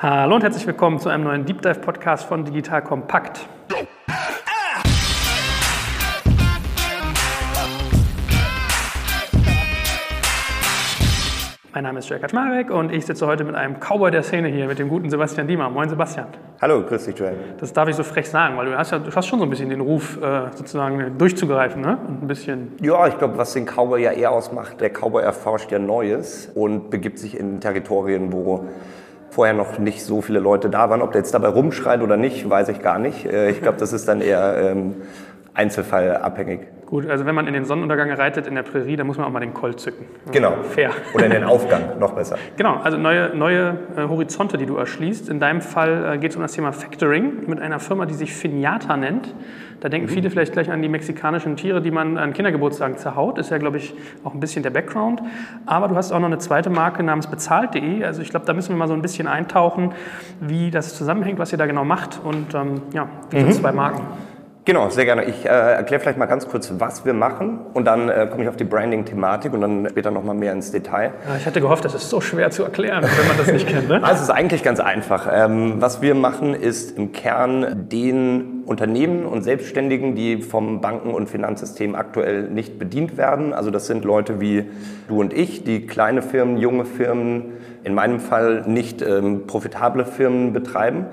Hallo und herzlich willkommen zu einem neuen Deep Dive Podcast von Digital Kompakt. Mein Name ist Jörg Kaczmarek und ich sitze heute mit einem Cowboy der Szene hier, mit dem guten Sebastian Diemer. Moin Sebastian. Hallo, grüß dich Joel. Das darf ich so frech sagen, weil du hast ja du hast schon so ein bisschen den Ruf, äh, sozusagen durchzugreifen, ne? Und ein bisschen. Ja, ich glaube, was den Cowboy ja eher ausmacht, der Cowboy erforscht ja Neues und begibt sich in Territorien, wo vorher noch nicht so viele Leute da waren. Ob der jetzt dabei rumschreit oder nicht, weiß ich gar nicht. Äh, ich glaube, das ist dann eher ähm, einzelfallabhängig. Gut, also wenn man in den Sonnenuntergang reitet in der Prärie, dann muss man auch mal den Colt zücken. Genau. Fair. Oder in den Aufgang, noch besser. Genau, also neue, neue äh, Horizonte, die du erschließt. In deinem Fall äh, geht es um das Thema Factoring mit einer Firma, die sich Finata nennt. Da denken mhm. viele vielleicht gleich an die mexikanischen Tiere, die man an Kindergeburtstagen zerhaut. Ist ja, glaube ich, auch ein bisschen der Background. Aber du hast auch noch eine zweite Marke namens bezahlt.de. Also ich glaube, da müssen wir mal so ein bisschen eintauchen, wie das zusammenhängt, was ihr da genau macht und ähm, ja, diese mhm. zwei Marken. Genau, sehr gerne. Ich äh, erkläre vielleicht mal ganz kurz, was wir machen und dann äh, komme ich auf die Branding-Thematik und dann später noch mal mehr ins Detail. Ja, ich hatte gehofft, das ist so schwer zu erklären, wenn man das nicht kennt. Ne? Also es ist eigentlich ganz einfach. Ähm, was wir machen, ist im Kern den Unternehmen und Selbstständigen, die vom Banken- und Finanzsystem aktuell nicht bedient werden. Also das sind Leute wie du und ich, die kleine Firmen, junge Firmen, in meinem Fall nicht ähm, profitable Firmen betreiben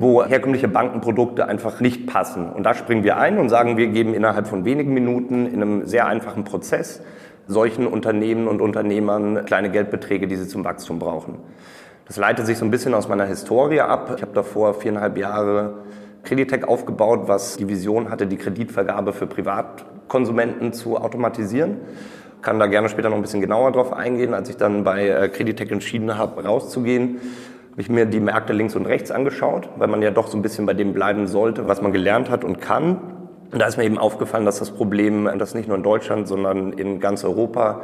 wo herkömmliche Bankenprodukte einfach nicht passen. Und da springen wir ein und sagen, wir geben innerhalb von wenigen Minuten in einem sehr einfachen Prozess solchen Unternehmen und Unternehmern kleine Geldbeträge, die sie zum Wachstum brauchen. Das leitet sich so ein bisschen aus meiner Historie ab. Ich habe davor viereinhalb Jahre Creditec aufgebaut, was die Vision hatte, die Kreditvergabe für Privatkonsumenten zu automatisieren. Kann da gerne später noch ein bisschen genauer drauf eingehen. Als ich dann bei äh, Creditec entschieden habe, rauszugehen, habe ich mir die Märkte links und rechts angeschaut, weil man ja doch so ein bisschen bei dem bleiben sollte, was man gelernt hat und kann. Und da ist mir eben aufgefallen, dass das Problem, das nicht nur in Deutschland, sondern in ganz Europa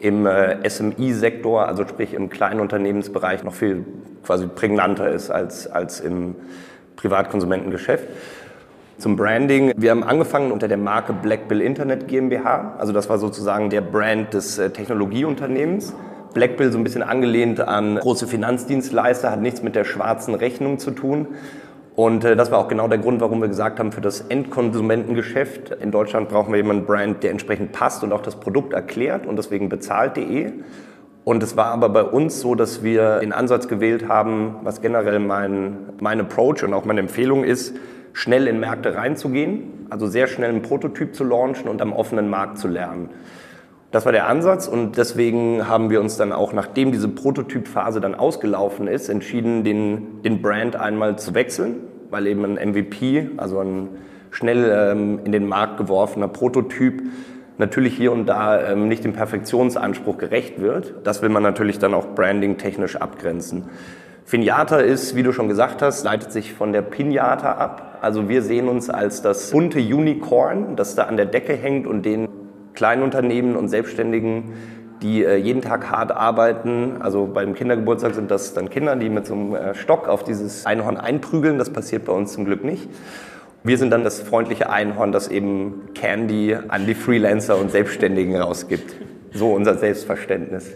im äh, SMI-Sektor, also sprich im Kleinunternehmensbereich, noch viel quasi prägnanter ist als, als im Privatkonsumentengeschäft. Zum Branding. Wir haben angefangen unter der Marke Blackbill Internet GmbH. Also das war sozusagen der Brand des äh, Technologieunternehmens. Blackbill so ein bisschen angelehnt an große Finanzdienstleister, hat nichts mit der schwarzen Rechnung zu tun. Und äh, das war auch genau der Grund, warum wir gesagt haben, für das Endkonsumentengeschäft in Deutschland brauchen wir jemanden Brand, der entsprechend passt und auch das Produkt erklärt und deswegen bezahlt.de. Und es war aber bei uns so, dass wir den Ansatz gewählt haben, was generell mein, mein Approach und auch meine Empfehlung ist, schnell in Märkte reinzugehen, also sehr schnell einen Prototyp zu launchen und am offenen Markt zu lernen. Das war der Ansatz und deswegen haben wir uns dann auch, nachdem diese Prototypphase dann ausgelaufen ist, entschieden, den, den Brand einmal zu wechseln, weil eben ein MVP, also ein schnell ähm, in den Markt geworfener Prototyp, natürlich hier und da ähm, nicht dem Perfektionsanspruch gerecht wird. Das will man natürlich dann auch branding-technisch abgrenzen. Finiata ist, wie du schon gesagt hast, leitet sich von der Pinata ab. Also wir sehen uns als das bunte Unicorn, das da an der Decke hängt und den Kleinunternehmen und Selbstständigen, die äh, jeden Tag hart arbeiten. Also beim Kindergeburtstag sind das dann Kinder, die mit so einem äh, Stock auf dieses Einhorn einprügeln. Das passiert bei uns zum Glück nicht. Wir sind dann das freundliche Einhorn, das eben Candy an die Freelancer und Selbstständigen rausgibt. So unser Selbstverständnis.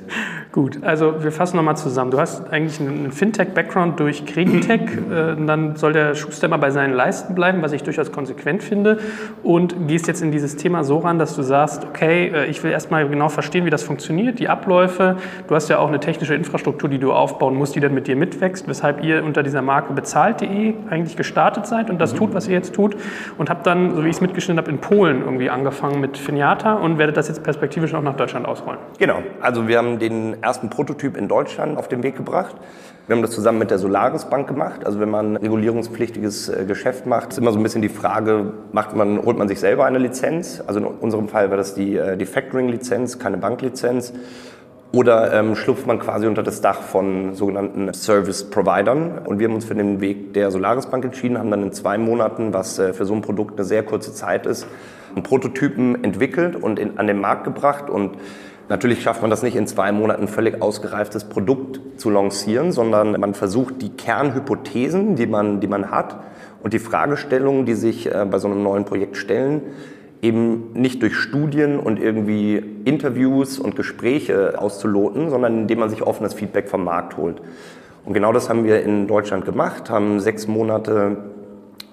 Gut, also wir fassen nochmal zusammen. Du hast eigentlich einen Fintech-Background durch Creditech. Äh, dann soll der Schuster mal bei seinen Leisten bleiben, was ich durchaus konsequent finde. Und gehst jetzt in dieses Thema so ran, dass du sagst, okay, äh, ich will erstmal genau verstehen, wie das funktioniert, die Abläufe. Du hast ja auch eine technische Infrastruktur, die du aufbauen musst, die dann mit dir mitwächst, weshalb ihr unter dieser Marke bezahlt.de eigentlich gestartet seid und das mhm. tut, was ihr jetzt tut. Und habt dann, so wie ich es mitgeschnitten habe, in Polen irgendwie angefangen mit Finiata und werdet das jetzt perspektivisch auch nach Deutschland ausrollen. Genau, also wir haben den ersten Prototyp in Deutschland auf den Weg gebracht. Wir haben das zusammen mit der Solaris Bank gemacht. Also wenn man regulierungspflichtiges äh, Geschäft macht, ist immer so ein bisschen die Frage, macht man, holt man sich selber eine Lizenz? Also in unserem Fall war das die, äh, die Factoring-Lizenz, keine Banklizenz. Oder ähm, schlupft man quasi unter das Dach von sogenannten Service-Providern. Und wir haben uns für den Weg der Solaris Bank entschieden, haben dann in zwei Monaten, was äh, für so ein Produkt eine sehr kurze Zeit ist, einen Prototypen entwickelt und in, an den Markt gebracht. Und Natürlich schafft man das nicht in zwei Monaten völlig ausgereiftes Produkt zu lancieren, sondern man versucht die Kernhypothesen, die man, die man hat und die Fragestellungen, die sich äh, bei so einem neuen Projekt stellen, eben nicht durch Studien und irgendwie Interviews und Gespräche auszuloten, sondern indem man sich offenes Feedback vom Markt holt. Und genau das haben wir in Deutschland gemacht, haben sechs Monate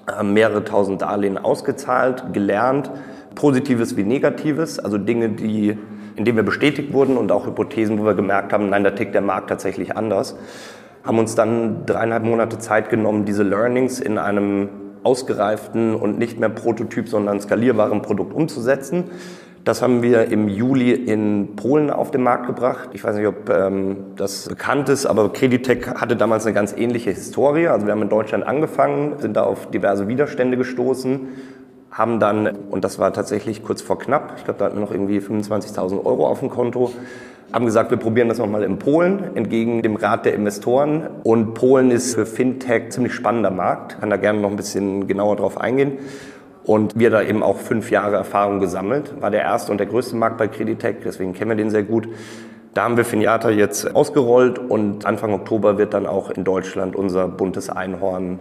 äh, mehrere tausend Darlehen ausgezahlt, gelernt, Positives wie Negatives, also Dinge, die, in denen wir bestätigt wurden und auch Hypothesen, wo wir gemerkt haben, nein, da tickt der Markt tatsächlich anders. Haben uns dann dreieinhalb Monate Zeit genommen, diese Learnings in einem ausgereiften und nicht mehr Prototyp, sondern skalierbaren Produkt umzusetzen. Das haben wir im Juli in Polen auf den Markt gebracht. Ich weiß nicht, ob ähm, das bekannt ist, aber Creditec hatte damals eine ganz ähnliche Historie. Also wir haben in Deutschland angefangen, sind da auf diverse Widerstände gestoßen, haben dann, und das war tatsächlich kurz vor knapp, ich glaube, da hatten wir noch irgendwie 25.000 Euro auf dem Konto, haben gesagt, wir probieren das nochmal in Polen, entgegen dem Rat der Investoren. Und Polen ist für Fintech ziemlich spannender Markt, kann da gerne noch ein bisschen genauer drauf eingehen. Und wir da eben auch fünf Jahre Erfahrung gesammelt. War der erste und der größte Markt bei Creditec, deswegen kennen wir den sehr gut. Da haben wir Finiata jetzt ausgerollt und Anfang Oktober wird dann auch in Deutschland unser buntes Einhorn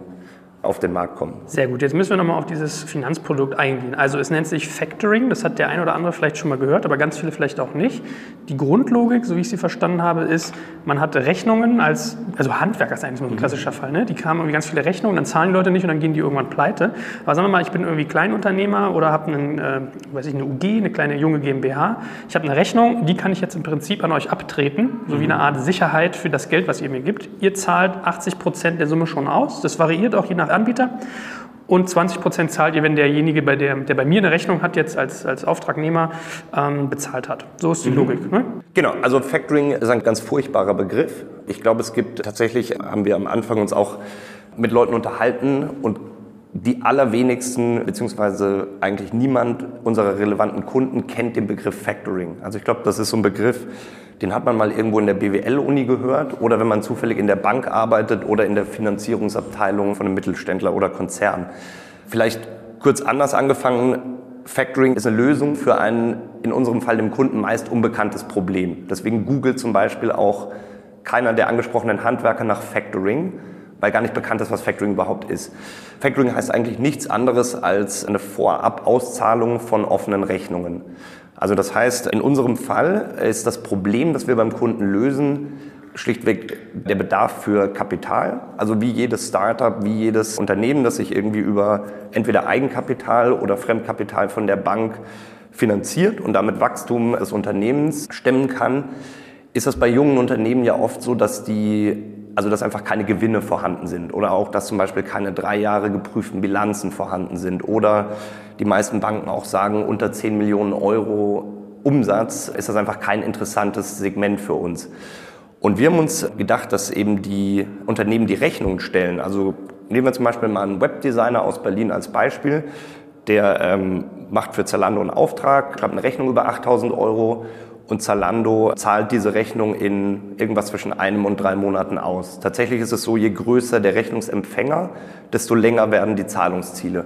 auf den Markt kommen. Sehr gut. Jetzt müssen wir nochmal auf dieses Finanzprodukt eingehen. Also es nennt sich Factoring. Das hat der ein oder andere vielleicht schon mal gehört, aber ganz viele vielleicht auch nicht. Die Grundlogik, so wie ich sie verstanden habe, ist, man hatte Rechnungen als, also Handwerker ist eigentlich so ein mhm. klassischer Fall. Ne? Die kamen irgendwie ganz viele Rechnungen, dann zahlen die Leute nicht und dann gehen die irgendwann pleite. Aber sagen wir mal, ich bin irgendwie Kleinunternehmer oder habe einen, äh, weiß ich, eine UG, eine kleine junge GmbH. Ich habe eine Rechnung, die kann ich jetzt im Prinzip an euch abtreten, so wie eine Art Sicherheit für das Geld, was ihr mir gibt. Ihr zahlt 80 Prozent der Summe schon aus. Das variiert auch je nach Anbieter. Und 20 Prozent zahlt ihr, wenn derjenige, bei der, der bei mir eine Rechnung hat, jetzt als, als Auftragnehmer, ähm, bezahlt hat. So ist die mhm. Logik. Ne? Genau, also Factoring ist ein ganz furchtbarer Begriff. Ich glaube, es gibt tatsächlich, haben wir am Anfang uns auch mit Leuten unterhalten und die allerwenigsten, beziehungsweise eigentlich niemand unserer relevanten Kunden kennt den Begriff Factoring. Also ich glaube, das ist so ein Begriff, den hat man mal irgendwo in der BWL-Uni gehört oder wenn man zufällig in der Bank arbeitet oder in der Finanzierungsabteilung von einem Mittelständler oder Konzern. Vielleicht kurz anders angefangen. Factoring ist eine Lösung für ein, in unserem Fall dem Kunden meist unbekanntes Problem. Deswegen googelt zum Beispiel auch keiner der angesprochenen Handwerker nach Factoring, weil gar nicht bekannt ist, was Factoring überhaupt ist. Factoring heißt eigentlich nichts anderes als eine Vorab-Auszahlung von offenen Rechnungen. Also das heißt, in unserem Fall ist das Problem, das wir beim Kunden lösen, schlichtweg der Bedarf für Kapital. Also wie jedes Startup, wie jedes Unternehmen, das sich irgendwie über entweder Eigenkapital oder Fremdkapital von der Bank finanziert und damit Wachstum des Unternehmens stemmen kann, ist das bei jungen Unternehmen ja oft so, dass die also dass einfach keine Gewinne vorhanden sind oder auch, dass zum Beispiel keine drei Jahre geprüften Bilanzen vorhanden sind oder die meisten Banken auch sagen, unter 10 Millionen Euro Umsatz ist das einfach kein interessantes Segment für uns. Und wir haben uns gedacht, dass eben die Unternehmen die Rechnungen stellen. Also nehmen wir zum Beispiel mal einen Webdesigner aus Berlin als Beispiel, der ähm, macht für Zalando einen Auftrag, schreibt eine Rechnung über 8000 Euro und Zalando zahlt diese Rechnung in irgendwas zwischen einem und drei Monaten aus. Tatsächlich ist es so, je größer der Rechnungsempfänger, desto länger werden die Zahlungsziele.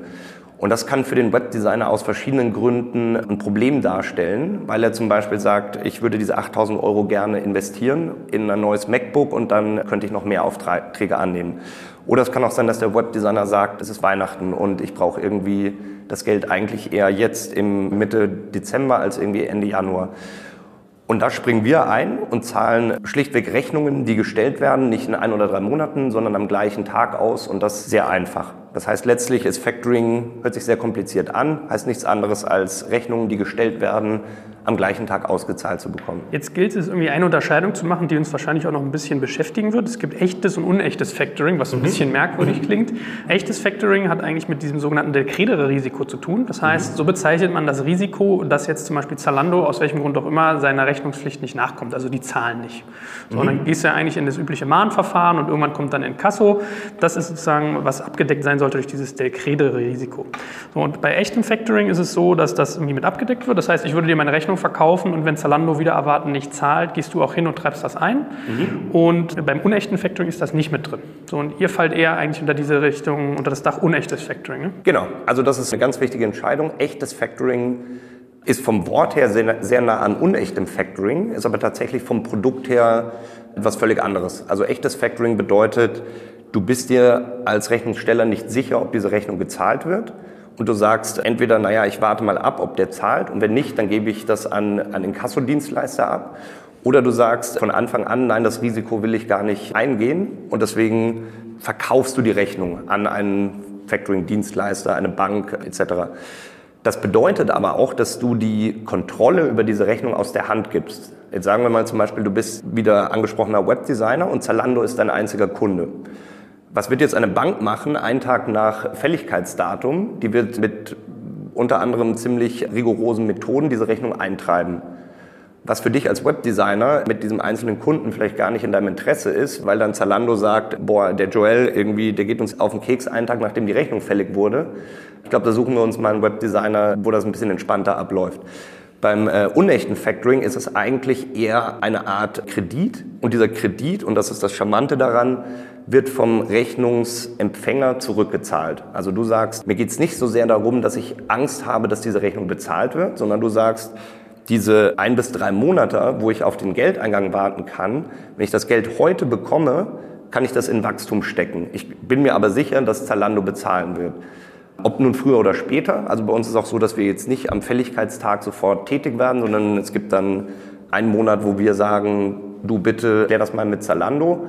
Und das kann für den Webdesigner aus verschiedenen Gründen ein Problem darstellen, weil er zum Beispiel sagt, ich würde diese 8000 Euro gerne investieren in ein neues MacBook und dann könnte ich noch mehr Aufträge annehmen. Oder es kann auch sein, dass der Webdesigner sagt, es ist Weihnachten und ich brauche irgendwie das Geld eigentlich eher jetzt im Mitte Dezember als irgendwie Ende Januar. Und da springen wir ein und zahlen schlichtweg Rechnungen, die gestellt werden, nicht in ein oder drei Monaten, sondern am gleichen Tag aus und das sehr einfach. Das heißt, letztlich ist Factoring, hört sich sehr kompliziert an, heißt nichts anderes als Rechnungen, die gestellt werden, am gleichen Tag ausgezahlt zu bekommen. Jetzt gilt es irgendwie eine Unterscheidung zu machen, die uns wahrscheinlich auch noch ein bisschen beschäftigen wird. Es gibt echtes und unechtes Factoring, was ein mhm. bisschen merkwürdig klingt. Echtes Factoring hat eigentlich mit diesem sogenannten Delcredere-Risiko zu tun. Das heißt, mhm. so bezeichnet man das Risiko, dass jetzt zum Beispiel Zalando aus welchem Grund auch immer seiner Rechnungspflicht nicht nachkommt. Also die zahlen nicht. So, mhm. dann gehst du ja eigentlich in das übliche Mahnverfahren und irgendwann kommt dann in Kasso. Das ist sozusagen, was abgedeckt sein sollte durch dieses Delcredere-Risiko. So, und bei echtem Factoring ist es so, dass das irgendwie mit abgedeckt wird. Das heißt, ich würde dir meine Rechnung Rechnung verkaufen und wenn Zalando wieder erwarten nicht zahlt, gehst du auch hin und treibst das ein. Mhm. Und beim unechten Factoring ist das nicht mit drin. So, und ihr fallt eher eigentlich unter diese Richtung, unter das Dach unechtes Factoring. Ne? Genau, also das ist eine ganz wichtige Entscheidung. Echtes Factoring ist vom Wort her sehr, sehr nah an unechtem Factoring, ist aber tatsächlich vom Produkt her etwas völlig anderes. Also echtes Factoring bedeutet, du bist dir als Rechnungssteller nicht sicher, ob diese Rechnung gezahlt wird und du sagst entweder, naja, ich warte mal ab, ob der zahlt und wenn nicht, dann gebe ich das an, an den Kassodienstleister ab. Oder du sagst von Anfang an, nein, das Risiko will ich gar nicht eingehen und deswegen verkaufst du die Rechnung an einen Factoring-Dienstleister, eine Bank etc. Das bedeutet aber auch, dass du die Kontrolle über diese Rechnung aus der Hand gibst. Jetzt sagen wir mal zum Beispiel, du bist wieder angesprochener Webdesigner und Zalando ist dein einziger Kunde. Was wird jetzt eine Bank machen, einen Tag nach Fälligkeitsdatum? Die wird mit unter anderem ziemlich rigorosen Methoden diese Rechnung eintreiben was für dich als Webdesigner mit diesem einzelnen Kunden vielleicht gar nicht in deinem Interesse ist, weil dann Zalando sagt, boah, der Joel irgendwie, der geht uns auf den Keks einen Tag, nachdem die Rechnung fällig wurde. Ich glaube, da suchen wir uns mal einen Webdesigner, wo das ein bisschen entspannter abläuft. Beim äh, unechten Factoring ist es eigentlich eher eine Art Kredit und dieser Kredit, und das ist das Charmante daran, wird vom Rechnungsempfänger zurückgezahlt. Also du sagst, mir geht es nicht so sehr darum, dass ich Angst habe, dass diese Rechnung bezahlt wird, sondern du sagst, diese ein bis drei Monate, wo ich auf den Geldeingang warten kann, wenn ich das Geld heute bekomme, kann ich das in Wachstum stecken. Ich bin mir aber sicher, dass Zalando bezahlen wird. Ob nun früher oder später, also bei uns ist auch so, dass wir jetzt nicht am Fälligkeitstag sofort tätig werden, sondern es gibt dann einen Monat, wo wir sagen, du bitte klär das mal mit Zalando,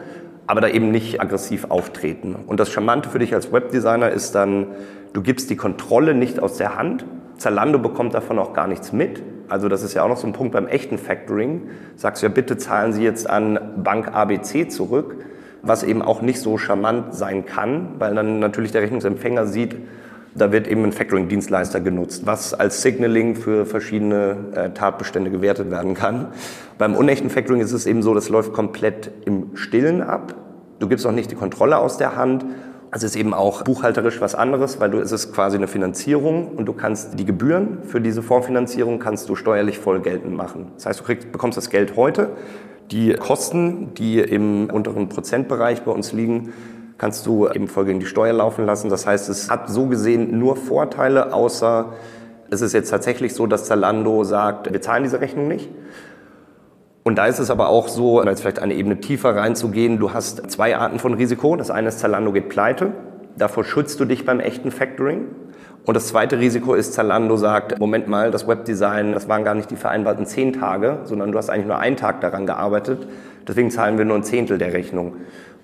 aber da eben nicht aggressiv auftreten. Und das Charmante für dich als Webdesigner ist dann, du gibst die Kontrolle nicht aus der Hand. Zalando bekommt davon auch gar nichts mit. Also das ist ja auch noch so ein Punkt beim echten Factoring. Sagst du ja, bitte zahlen Sie jetzt an Bank ABC zurück, was eben auch nicht so charmant sein kann, weil dann natürlich der Rechnungsempfänger sieht, da wird eben ein Factoring-Dienstleister genutzt, was als Signaling für verschiedene äh, Tatbestände gewertet werden kann. Beim unechten Factoring ist es eben so, das läuft komplett im Stillen ab. Du gibst auch nicht die Kontrolle aus der Hand es ist eben auch buchhalterisch was anderes, weil du, es ist quasi eine Finanzierung und du kannst die Gebühren für diese Vorfinanzierung kannst du steuerlich voll geltend machen. Das heißt, du kriegst, bekommst das Geld heute. Die Kosten, die im unteren Prozentbereich bei uns liegen, kannst du eben voll gegen die Steuer laufen lassen. Das heißt, es hat so gesehen nur Vorteile, außer es ist jetzt tatsächlich so, dass Zalando sagt, wir zahlen diese Rechnung nicht. Und da ist es aber auch so, jetzt vielleicht eine Ebene tiefer reinzugehen, du hast zwei Arten von Risiko. Das eine ist, Zalando geht pleite. Davor schützt du dich beim echten Factoring. Und das zweite Risiko ist, Zalando sagt, Moment mal, das Webdesign, das waren gar nicht die vereinbarten zehn Tage, sondern du hast eigentlich nur einen Tag daran gearbeitet. Deswegen zahlen wir nur ein Zehntel der Rechnung.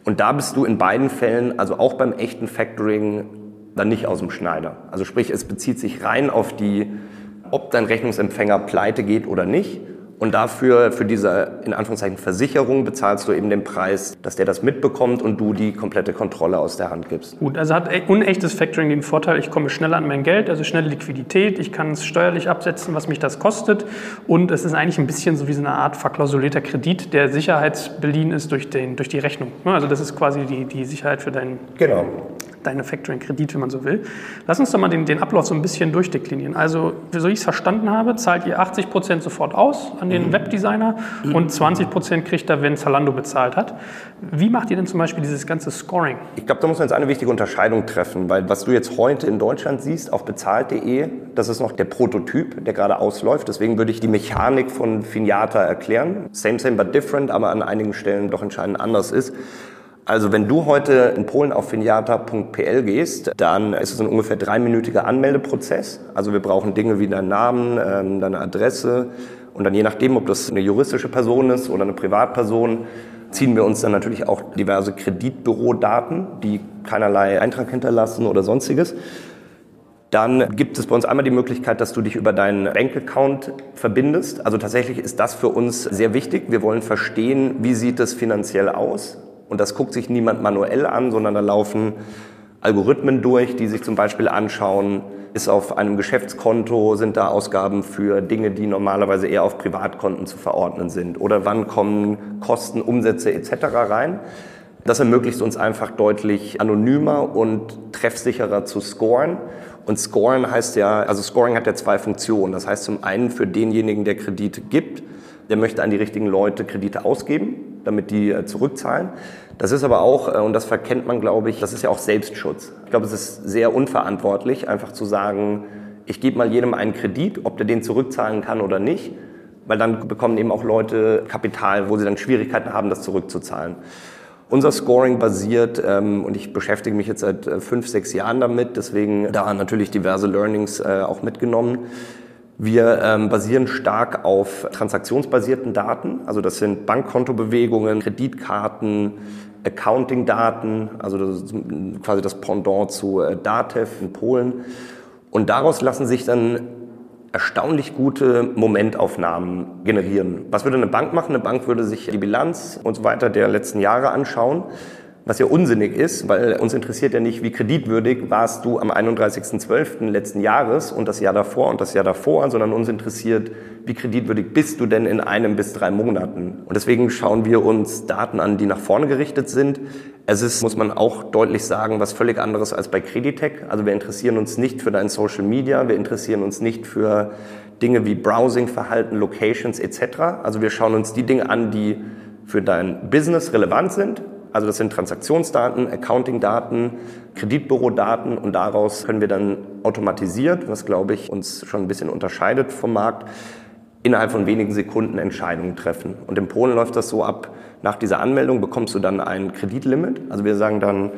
Und da bist du in beiden Fällen, also auch beim echten Factoring, dann nicht aus dem Schneider. Also sprich, es bezieht sich rein auf die, ob dein Rechnungsempfänger pleite geht oder nicht. Und dafür, für diese, in Anführungszeichen, Versicherung bezahlst du eben den Preis, dass der das mitbekommt und du die komplette Kontrolle aus der Hand gibst. Gut, also hat unechtes Factoring den Vorteil, ich komme schneller an mein Geld, also schnelle Liquidität, ich kann es steuerlich absetzen, was mich das kostet. Und es ist eigentlich ein bisschen so wie so eine Art verklausulierter Kredit, der sicherheitsbeliehen ist durch, den, durch die Rechnung. Also das ist quasi die, die Sicherheit für deinen, genau deine Factoring-Kredit, wenn man so will. Lass uns doch mal den, den Ablauf so ein bisschen durchdeklinieren. Also, so ich es verstanden habe, zahlt ihr 80 Prozent sofort aus an den mhm. Webdesigner mhm. und 20 Prozent kriegt er, wenn Zalando bezahlt hat. Wie macht ihr denn zum Beispiel dieses ganze Scoring? Ich glaube, da muss man jetzt eine wichtige Unterscheidung treffen, weil was du jetzt heute in Deutschland siehst auf bezahlt.de, das ist noch der Prototyp, der gerade ausläuft. Deswegen würde ich die Mechanik von Finiata erklären. Same, same, but different, aber an einigen Stellen doch entscheidend anders ist. Also wenn du heute in Polen auf finiata.pl gehst, dann ist es ein ungefähr dreiminütiger Anmeldeprozez. Also wir brauchen Dinge wie deinen Namen, ähm, deine Adresse und dann je nachdem, ob das eine juristische Person ist oder eine Privatperson, ziehen wir uns dann natürlich auch diverse Kreditbürodaten, die keinerlei Eintrag hinterlassen oder sonstiges. Dann gibt es bei uns einmal die Möglichkeit, dass du dich über deinen Bankaccount verbindest. Also tatsächlich ist das für uns sehr wichtig. Wir wollen verstehen, wie sieht es finanziell aus? Und das guckt sich niemand manuell an, sondern da laufen Algorithmen durch, die sich zum Beispiel anschauen, ist auf einem Geschäftskonto, sind da Ausgaben für Dinge, die normalerweise eher auf Privatkonten zu verordnen sind? Oder wann kommen Kosten, Umsätze etc. rein? Das ermöglicht uns einfach deutlich anonymer und treffsicherer zu scoren. Und scoren heißt ja, also Scoring hat ja zwei Funktionen. Das heißt zum einen für denjenigen, der Kredite gibt, der möchte an die richtigen Leute Kredite ausgeben, damit die äh, zurückzahlen. Das ist aber auch, äh, und das verkennt man, glaube ich, das ist ja auch Selbstschutz. Ich glaube, es ist sehr unverantwortlich, einfach zu sagen, ich gebe mal jedem einen Kredit, ob der den zurückzahlen kann oder nicht, weil dann bekommen eben auch Leute Kapital, wo sie dann Schwierigkeiten haben, das zurückzuzahlen. Unser Scoring basiert, ähm, und ich beschäftige mich jetzt seit äh, fünf, sechs Jahren damit, deswegen da natürlich diverse Learnings auch mitgenommen Wir ähm, basieren stark auf transaktionsbasierten Daten. Also das sind Bankkontobewegungen, Kreditkarten, Accounting-Daten, also das ist quasi das Pendant zu äh, Datev in Polen. Und daraus lassen sich dann erstaunlich gute Momentaufnahmen generieren. Was würde eine Bank machen? Eine Bank würde sich die Bilanz und so weiter der letzten Jahre anschauen was ja unsinnig ist, weil uns interessiert ja nicht, wie kreditwürdig warst du am 31.12. letzten Jahres und das Jahr davor und das Jahr davor, sondern uns interessiert, wie kreditwürdig bist du denn in einem bis drei Monaten. Und deswegen schauen wir uns Daten an, die nach vorne gerichtet sind. Es ist, muss man auch deutlich sagen, was völlig anderes als bei Creditech. Also wir interessieren uns nicht für dein Social Media, wir interessieren uns nicht für Dinge wie Browsing-Verhalten, Locations etc. Also wir schauen uns die Dinge an, die für dein Business relevant sind also das sind Transaktionsdaten, Accounting-Daten, Kreditbürodaten und daraus können wir dann automatisiert, was glaube ich uns schon ein bisschen unterscheidet vom Markt, innerhalb von wenigen Sekunden Entscheidungen treffen. Und in Polen läuft das so ab, nach dieser Anmeldung bekommst du dann ein Kreditlimit. Also wir sagen dann,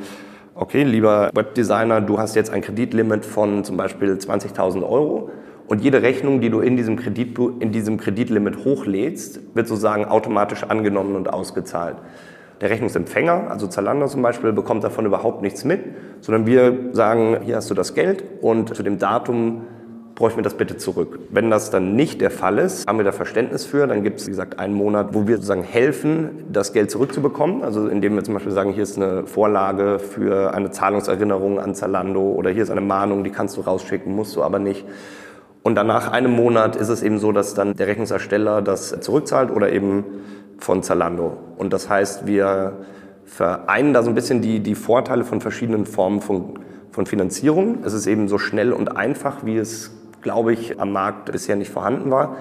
okay, lieber Webdesigner, du hast jetzt ein Kreditlimit von zum Beispiel 20.000 Euro. Und jede Rechnung, die du in diesem, Kredit, in diesem Kreditlimit hochlädst, wird sozusagen automatisch angenommen und ausgezahlt. Der Rechnungsempfänger, also Zalando zum Beispiel, bekommt davon überhaupt nichts mit, sondern wir sagen, hier hast du das Geld und zu dem Datum bräuchten wir das bitte zurück. Wenn das dann nicht der Fall ist, haben wir da Verständnis für. Dann gibt es, wie gesagt, einen Monat, wo wir sozusagen helfen, das Geld zurückzubekommen. Also indem wir zum Beispiel sagen, hier ist eine Vorlage für eine Zahlungserinnerung an Zalando oder hier ist eine Mahnung, die kannst du rausschicken, musst du aber nicht. Und dann nach einem Monat ist es eben so, dass dann der Rechnungsersteller das zurückzahlt oder eben von Zalando. Und das heißt, wir vereinen da so ein bisschen die, die Vorteile von verschiedenen Formen von, von Finanzierung. Es ist eben so schnell und einfach, wie es, glaube ich, am Markt bisher nicht vorhanden war.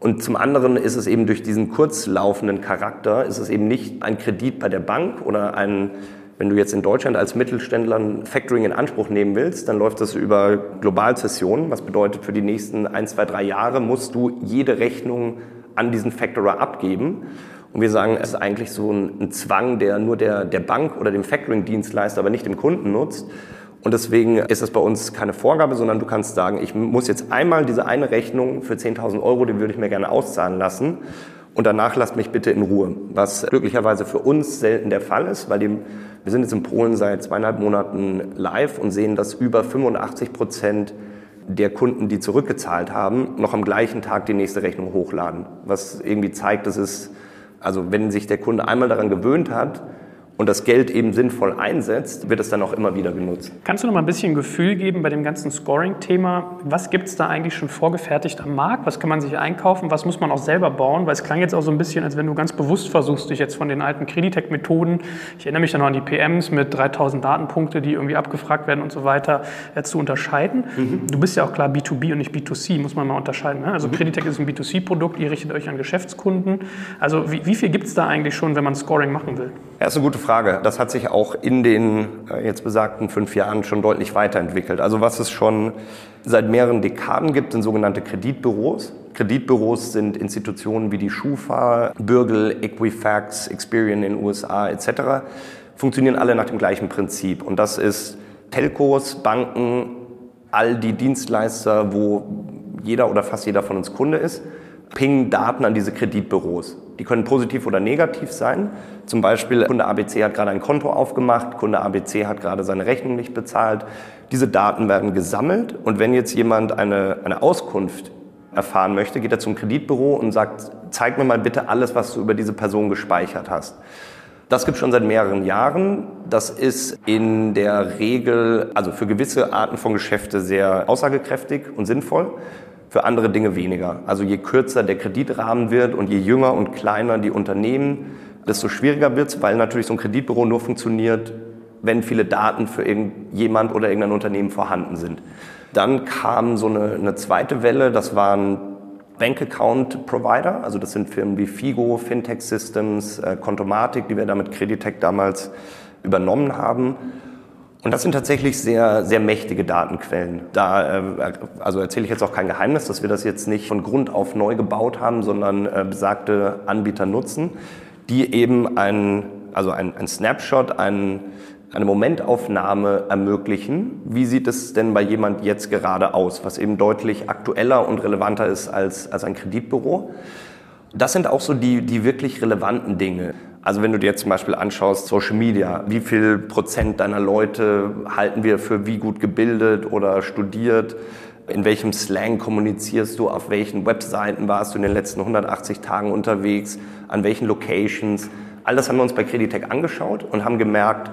Und zum anderen ist es eben durch diesen kurzlaufenden Charakter, ist es eben nicht ein Kredit bei der Bank oder ein, wenn du jetzt in Deutschland als Mittelständler ein Factoring in Anspruch nehmen willst, dann läuft das über Globalzessionen. Was bedeutet, für die nächsten ein, zwei, drei Jahre musst du jede Rechnung an diesen Factorer abgeben. Und wir sagen, es ist eigentlich so ein, ein Zwang, der nur der, der Bank oder dem Factoring-Dienstleister, aber nicht dem Kunden nutzt. Und deswegen ist es bei uns keine Vorgabe, sondern du kannst sagen, ich muss jetzt einmal diese eine Rechnung für 10.000 Euro, die würde ich mir gerne auszahlen lassen. Und danach lasst mich bitte in Ruhe. Was glücklicherweise für uns selten der Fall ist, weil die, wir sind jetzt in Polen seit zweieinhalb Monaten live und sehen, dass über 85 Prozent der Kunden, die zurückgezahlt haben, noch am gleichen Tag die nächste Rechnung hochladen. Was irgendwie zeigt, dass es, also wenn sich der Kunde einmal daran gewöhnt hat, und das Geld eben sinnvoll einsetzt, wird es dann auch immer wieder genutzt. Kannst du noch mal ein bisschen Gefühl geben bei dem ganzen Scoring-Thema? Was gibt es da eigentlich schon vorgefertigt am Markt? Was kann man sich einkaufen? Was muss man auch selber bauen? Weil es klang jetzt auch so ein bisschen, als wenn du ganz bewusst versuchst, dich jetzt von den alten Creditec-Methoden, ich erinnere mich dann noch an die PMs mit 3000 Datenpunkte, die irgendwie abgefragt werden und so weiter, äh, zu unterscheiden. Mhm. Du bist ja auch klar B2B und nicht B2C, muss man mal unterscheiden. Ne? Also mhm. Creditec ist ein B2C-Produkt, ihr richtet euch an Geschäftskunden. Also wie, wie viel gibt es da eigentlich schon, wenn man Scoring machen will? Ja, ist eine gute Frage. Das hat sich auch in den äh, jetzt besagten fünf Jahren schon deutlich weiterentwickelt. Also was es schon seit mehreren Dekaden gibt, sind sogenannte Kreditbüros. Kreditbüros sind Institutionen wie die Schufa, Bürgel, Equifax, Experian in den USA etc. Funktionieren alle nach dem gleichen Prinzip. Und das ist Telcos, Banken, all die Dienstleister, wo jeder oder fast jeder von uns Kunde ist pingen Daten an diese Kreditbüros. Die können positiv oder negativ sein. Zum Beispiel, Kunde ABC hat gerade ein Konto aufgemacht, Kunde ABC hat gerade seine Rechnung nicht bezahlt. Diese Daten werden gesammelt und wenn jetzt jemand eine, eine Auskunft erfahren möchte, geht er zum Kreditbüro und sagt, zeig mir mal bitte alles, was du über diese Person gespeichert hast. Das gibt es schon seit mehreren Jahren. Das ist in der Regel, also für gewisse Arten von Geschäfte sehr aussagekräftig und sinnvoll für andere Dinge weniger. Also je kürzer der Kreditrahmen wird und je jünger und kleiner die Unternehmen, desto schwieriger wird es, weil natürlich so ein Kreditbüro nur funktioniert, wenn viele Daten für irgendjemand oder irgendein Unternehmen vorhanden sind. Dann kam so eine, eine zweite Welle, das waren Bank-Account-Provider, also das sind Firmen wie Figo, Fintech Systems, äh, Kontomatik, die wir damit Creditec damals übernommen haben. Und das sind tatsächlich sehr, sehr mächtige Datenquellen. Da äh, also erzähle ich jetzt auch kein Geheimnis, dass wir das jetzt nicht von Grund auf neu gebaut haben, sondern äh, besagte Anbieter nutzen, die eben ein, also ein, ein Snapshot, ein, eine Momentaufnahme ermöglichen. Wie sieht es denn bei jemand jetzt gerade aus, was eben deutlich aktueller und relevanter ist als, als ein Kreditbüro? Das sind auch so die, die wirklich relevanten Dinge. Also wenn du dir jetzt zum Beispiel anschaust, Social Media, wie viel Prozent deiner Leute halten wir für wie gut gebildet oder studiert? In welchem Slang kommunizierst du? Auf welchen Webseiten warst du in den letzten 180 Tagen unterwegs? An welchen Locations? All das haben wir uns bei Creditec angeschaut und haben gemerkt,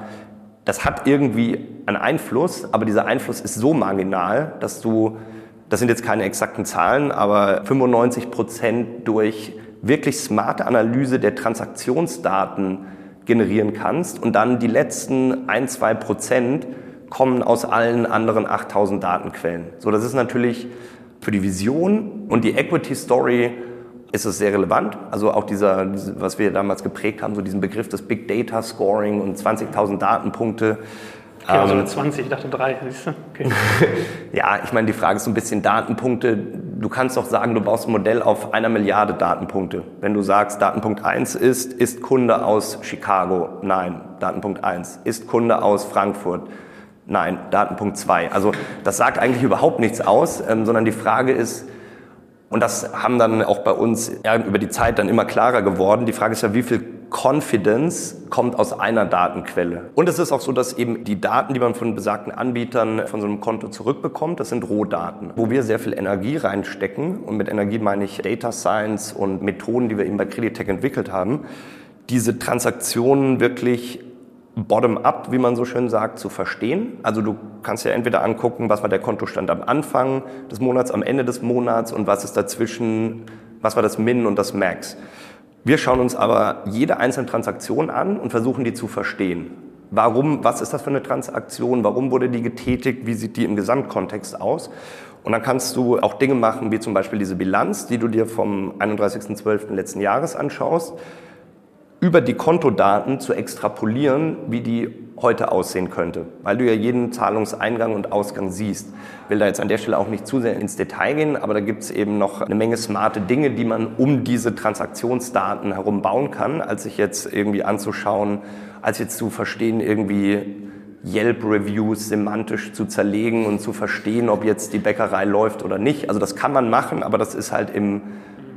das hat irgendwie einen Einfluss, aber dieser Einfluss ist so marginal, dass du, das sind jetzt keine exakten Zahlen, aber 95 Prozent durch wirklich smarte Analyse der Transaktionsdaten generieren kannst und dann die letzten ein, zwei Prozent kommen aus allen anderen 8000 Datenquellen. So, das ist natürlich für die Vision und die Equity Story ist es sehr relevant. Also auch dieser, was wir damals geprägt haben, so diesen Begriff des Big Data Scoring und 20.000 Datenpunkte Okay, also eine 20, ich dachte drei, siehst du? Okay. ja, ich meine, die Frage ist so ein bisschen Datenpunkte. Du kannst doch sagen, du baust ein Modell auf einer Milliarde Datenpunkte. Wenn du sagst, Datenpunkt 1 ist, ist Kunde aus Chicago? Nein, Datenpunkt 1. Ist Kunde aus Frankfurt? Nein, Datenpunkt 2. Also das sagt eigentlich überhaupt nichts aus, ähm, sondern die Frage ist, und das haben dann auch bei uns ja, über die Zeit dann immer klarer geworden. Die Frage ist ja, wie viel Confidence kommt aus einer Datenquelle. Und es ist auch so, dass eben die Daten, die man von besagten Anbietern von so einem Konto zurückbekommt, das sind Rohdaten, wo wir sehr viel Energie reinstecken. Und mit Energie meine ich Data Science und Methoden, die wir eben bei Creditec entwickelt haben, diese Transaktionen wirklich bottom-up, wie man so schön sagt, zu verstehen. Also du kannst ja entweder angucken, was war der Kontostand am Anfang des Monats, am Ende des Monats und was ist dazwischen, was war das Min und das Max. Wir schauen uns aber jede einzelne Transaktion an und versuchen die zu verstehen. Warum, was ist das für eine Transaktion? Warum wurde die getätigt? Wie sieht die im Gesamtkontext aus? Und dann kannst du auch Dinge machen, wie zum Beispiel diese Bilanz, die du dir vom 31.12. letzten Jahres anschaust über die Kontodaten zu extrapolieren, wie die heute aussehen könnte, weil du ja jeden Zahlungseingang und Ausgang siehst. Ich will da jetzt an der Stelle auch nicht zu sehr ins Detail gehen, aber da gibt es eben noch eine Menge smarte Dinge, die man um diese Transaktionsdaten herum bauen kann, als sich jetzt irgendwie anzuschauen, als jetzt zu verstehen, irgendwie Yelp-Reviews semantisch zu zerlegen und zu verstehen, ob jetzt die Bäckerei läuft oder nicht. Also das kann man machen, aber das ist halt im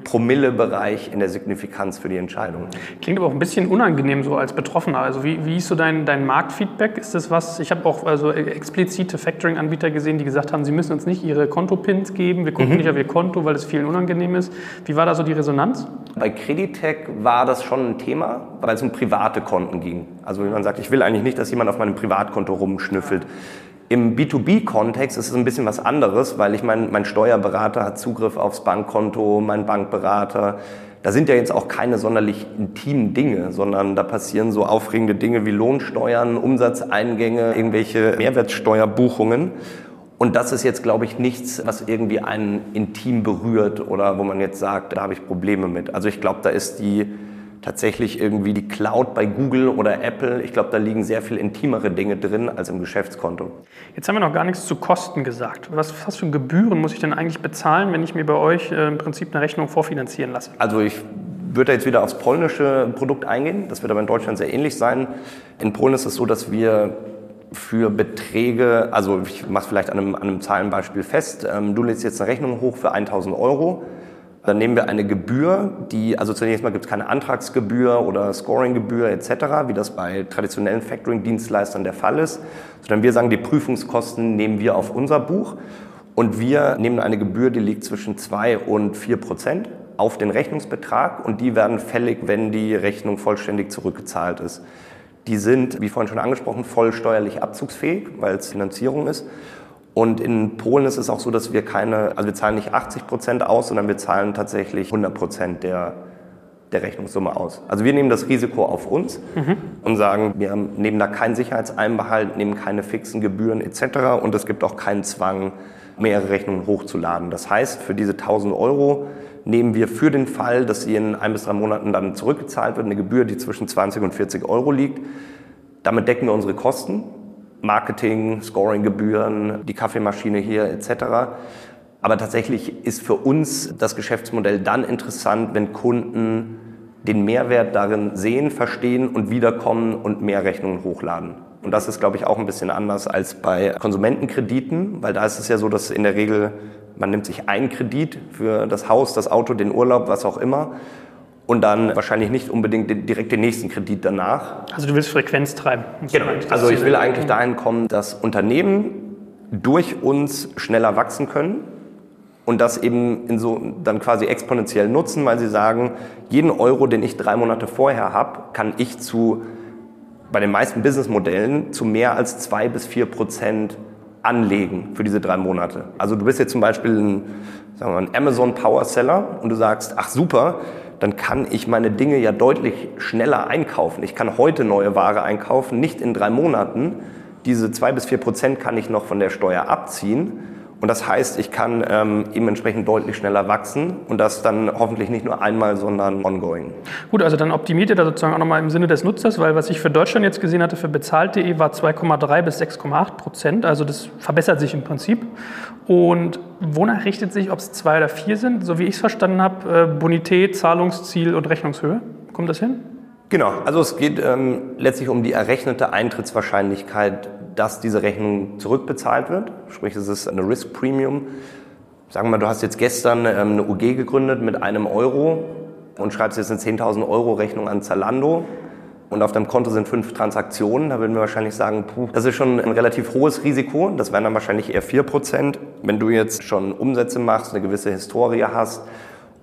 Promillebereich in der Signifikanz für die Entscheidung. Klingt aber auch ein bisschen unangenehm so als Betroffener. Also wie, wie ist so dein, dein Marktfeedback? Ist das was, ich habe auch also explizite Factoring-Anbieter gesehen, die gesagt haben, sie müssen uns nicht ihre Kontopins geben, wir gucken mhm. nicht auf ihr Konto, weil es vielen unangenehm ist. Wie war da so die Resonanz? Bei Creditec war das schon ein Thema, weil es um private Konten ging. Also wie man sagt, ich will eigentlich nicht, dass jemand auf meinem Privatkonto rumschnüffelt. Im B2B-Kontext ist es ein bisschen was anderes, weil ich mein, mein Steuerberater hat Zugriff aufs Bankkonto, mein Bankberater. Da sind ja jetzt auch keine sonderlich intimen Dinge, sondern da passieren so aufregende Dinge wie Lohnsteuern, Umsatzeingänge, irgendwelche Mehrwertsteuerbuchungen. Und das ist jetzt, glaube ich, nichts, was irgendwie einen intim berührt oder wo man jetzt sagt, da habe ich Probleme mit. Also ich glaube, da ist die tatsächlich irgendwie die Cloud bei Google oder Apple. Ich glaube, da liegen sehr viel intimere Dinge drin als im Geschäftskonto. Jetzt haben wir noch gar nichts zu Kosten gesagt. Was, was für Gebühren muss ich denn eigentlich bezahlen, wenn ich mir bei euch äh, im Prinzip eine Rechnung vorfinanzieren lasse? Also ich würde jetzt wieder aufs polnische Produkt eingehen. Das wird aber in Deutschland sehr ähnlich sein. In Polen ist es so, dass wir für Beträge, also ich mache es vielleicht an einem, an einem Zahlenbeispiel fest, ähm, du lädst jetzt eine Rechnung hoch für 1000 Euro dann nehmen wir eine Gebühr, die, also zunächst mal gibt es keine Antragsgebühr oder Scoringgebühr etc., wie das bei traditionellen Factoring-Dienstleistern der Fall ist, sondern wir sagen, die Prüfungskosten nehmen wir auf unser Buch und wir nehmen eine Gebühr, die liegt zwischen 2 und 4 Prozent auf den Rechnungsbetrag und die werden fällig, wenn die Rechnung vollständig zurückgezahlt ist. Die sind, wie vorhin schon angesprochen, voll steuerlich abzugsfähig, weil es Finanzierung ist. Und in Polen ist es auch so, dass wir keine, also wir zahlen nicht 80 Prozent aus, sondern wir zahlen tatsächlich 100 Prozent der, der Rechnungssumme aus. Also wir nehmen das Risiko auf uns mhm. und sagen, wir nehmen da keinen Sicherheitseinbehalt, nehmen keine fixen Gebühren etc. Und es gibt auch keinen Zwang, mehrere Rechnungen hochzuladen. Das heißt, für diese 1000 Euro nehmen wir für den Fall, dass sie in ein bis drei Monaten dann zurückgezahlt wird, eine Gebühr, die zwischen 20 und 40 Euro liegt. Damit decken wir unsere Kosten Marketing, Scoringgebühren, die Kaffeemaschine hier etc. Aber tatsächlich ist für uns das Geschäftsmodell dann interessant, wenn Kunden den Mehrwert darin sehen, verstehen und wiederkommen und mehr Rechnungen hochladen. Und das ist, glaube ich, auch ein bisschen anders als bei Konsumentenkrediten, weil da ist es ja so, dass in der Regel man nimmt sich einen Kredit für das Haus, das Auto, den Urlaub, was auch immer und dann wahrscheinlich nicht unbedingt direkt den nächsten Kredit danach. Also du willst Frequenz treiben. Genau. Also ich will eigentlich dahin kommen, dass Unternehmen durch uns schneller wachsen können und das eben in so dann quasi exponentiell nutzen, weil sie sagen, jeden Euro, den ich drei Monate vorher habe, kann ich zu bei den meisten Businessmodellen zu mehr als zwei bis vier Prozent anlegen für diese drei Monate. Also du bist jetzt zum Beispiel ein, sagen wir mal, ein Amazon Power Seller und du sagst, ach super, dann kann ich meine Dinge ja deutlich schneller einkaufen. Ich kann heute neue Ware einkaufen, nicht in drei Monaten. Diese zwei bis vier Prozent kann ich noch von der Steuer abziehen. Und das heißt, ich kann ähm, eben entsprechend deutlich schneller wachsen und das dann hoffentlich nicht nur einmal, sondern ongoing. Gut, also dann optimiert ihr da sozusagen auch nochmal im Sinne des Nutzers, weil was ich für Deutschland jetzt gesehen hatte, für bezahlt.de war 2,3 bis 6,8 Prozent. Also das verbessert sich im Prinzip. Und wonach richtet sich, ob es zwei oder vier sind? So wie ich es verstanden habe, äh, Bonität, Zahlungsziel und Rechnungshöhe. Kommt das hin? Genau, also es geht ähm, letztlich um die errechnete Eintrittswahrscheinlichkeit dass diese Rechnung zurückbezahlt wird. Sprich, es ist eine Risk Premium. Sagen wir mal, du hast jetzt gestern ähm, eine UG gegründet mit einem Euro und schreibst jetzt eine 10.000 Euro Rechnung an Zalando und auf deinem Konto sind fünf Transaktionen, da würden wir wahrscheinlich sagen, puh, das ist schon ein relativ hohes Risiko. Das wären dann wahrscheinlich eher 4%. Wenn du jetzt schon Umsätze machst, eine gewisse Historie hast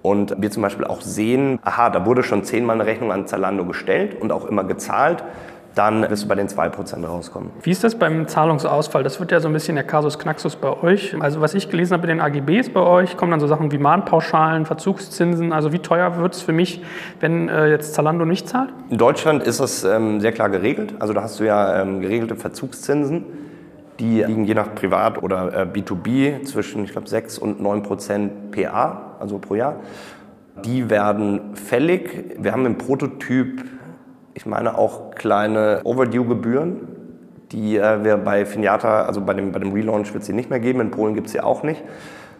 und wir zum Beispiel auch sehen, aha, da wurde schon zehnmal eine Rechnung an Zalando gestellt und auch immer gezahlt, dann wirst du bei den 2% rauskommen. Wie ist das beim Zahlungsausfall? Das wird ja so ein bisschen der Kasus Knaxus bei euch. Also was ich gelesen habe in den AGBs bei euch, kommen dann so Sachen wie Mahnpauschalen, Verzugszinsen. Also wie teuer wird es für mich, wenn äh, jetzt Zalando nicht zahlt? In Deutschland ist das ähm, sehr klar geregelt. Also da hast du ja ähm, geregelte Verzugszinsen. Die liegen je nach Privat- oder äh, B2B zwischen, ich glaube, 6 und 9 Prozent PA, also pro Jahr. Die werden fällig. Wir haben im Prototyp ich meine auch kleine Overdue-Gebühren, die äh, wir bei Finiata, also bei dem, bei dem Relaunch wird es sie nicht mehr geben, in Polen gibt es sie auch nicht.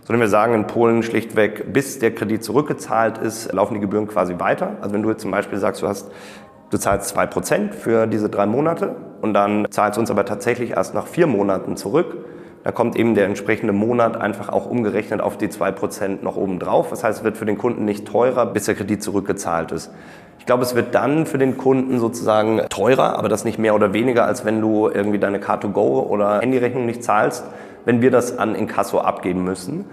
Sondern wir sagen in Polen schlichtweg, bis der Kredit zurückgezahlt ist, laufen die Gebühren quasi weiter. Also wenn du jetzt zum Beispiel sagst, du hast Du zahlst 2% für diese drei Monate und dann zahlst du uns aber tatsächlich erst nach vier Monaten zurück. Da kommt eben der entsprechende Monat einfach auch umgerechnet auf die 2% noch oben drauf. Das heißt, es wird für den Kunden nicht teurer, bis der Kredit zurückgezahlt ist. Ich glaube, es wird dann für den Kunden sozusagen teurer, aber das nicht mehr oder weniger, als wenn du irgendwie deine Car2Go oder Handyrechnung nicht zahlst, wenn wir das an Inkasso abgeben müssen.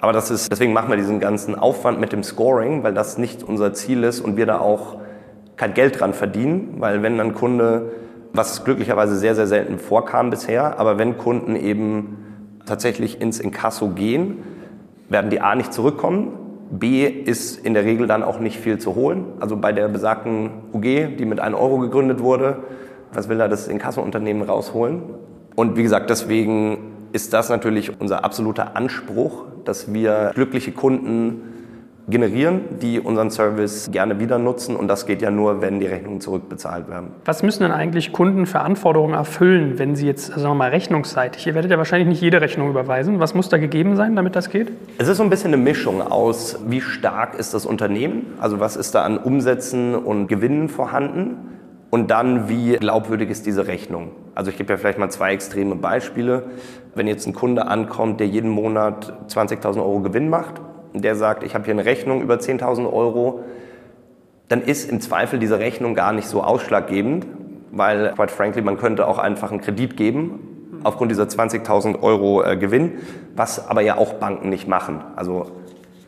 Aber das ist, deswegen machen wir diesen ganzen Aufwand mit dem Scoring, weil das nicht unser Ziel ist und wir da auch kein Geld dran verdienen, weil wenn dann Kunde, was glücklicherweise sehr, sehr selten vorkam bisher, aber wenn Kunden eben tatsächlich ins Inkasso gehen, werden die A nicht zurückkommen, B ist in der Regel dann auch nicht viel zu holen. Also bei der besagten UG, die mit 1 Euro gegründet wurde, was will da das Inkassounternehmen rausholen? Und wie gesagt, deswegen ist das natürlich unser absoluter Anspruch, dass wir glückliche Kunden generieren, die unseren Service gerne wieder nutzen. Und das geht ja nur, wenn die Rechnungen zurückbezahlt werden. Was müssen denn eigentlich Kunden für Anforderungen erfüllen, wenn sie jetzt, sagen wir mal, rechnungsseitig, ihr werdet ja wahrscheinlich nicht jede Rechnung überweisen. Was muss da gegeben sein, damit das geht? Es ist so ein bisschen eine Mischung aus, wie stark ist das Unternehmen, also was ist da an Umsätzen und Gewinnen vorhanden und dann, wie glaubwürdig ist diese Rechnung. Also ich gebe ja vielleicht mal zwei extreme Beispiele. Wenn jetzt ein Kunde ankommt, der jeden Monat 20.000 Euro Gewinn macht der sagt, ich habe hier eine Rechnung über 10.000 Euro, dann ist im Zweifel diese Rechnung gar nicht so ausschlaggebend, weil, quite frankly, man könnte auch einfach einen Kredit geben aufgrund dieser 20.000 Euro äh, Gewinn, was aber ja auch Banken nicht machen. Also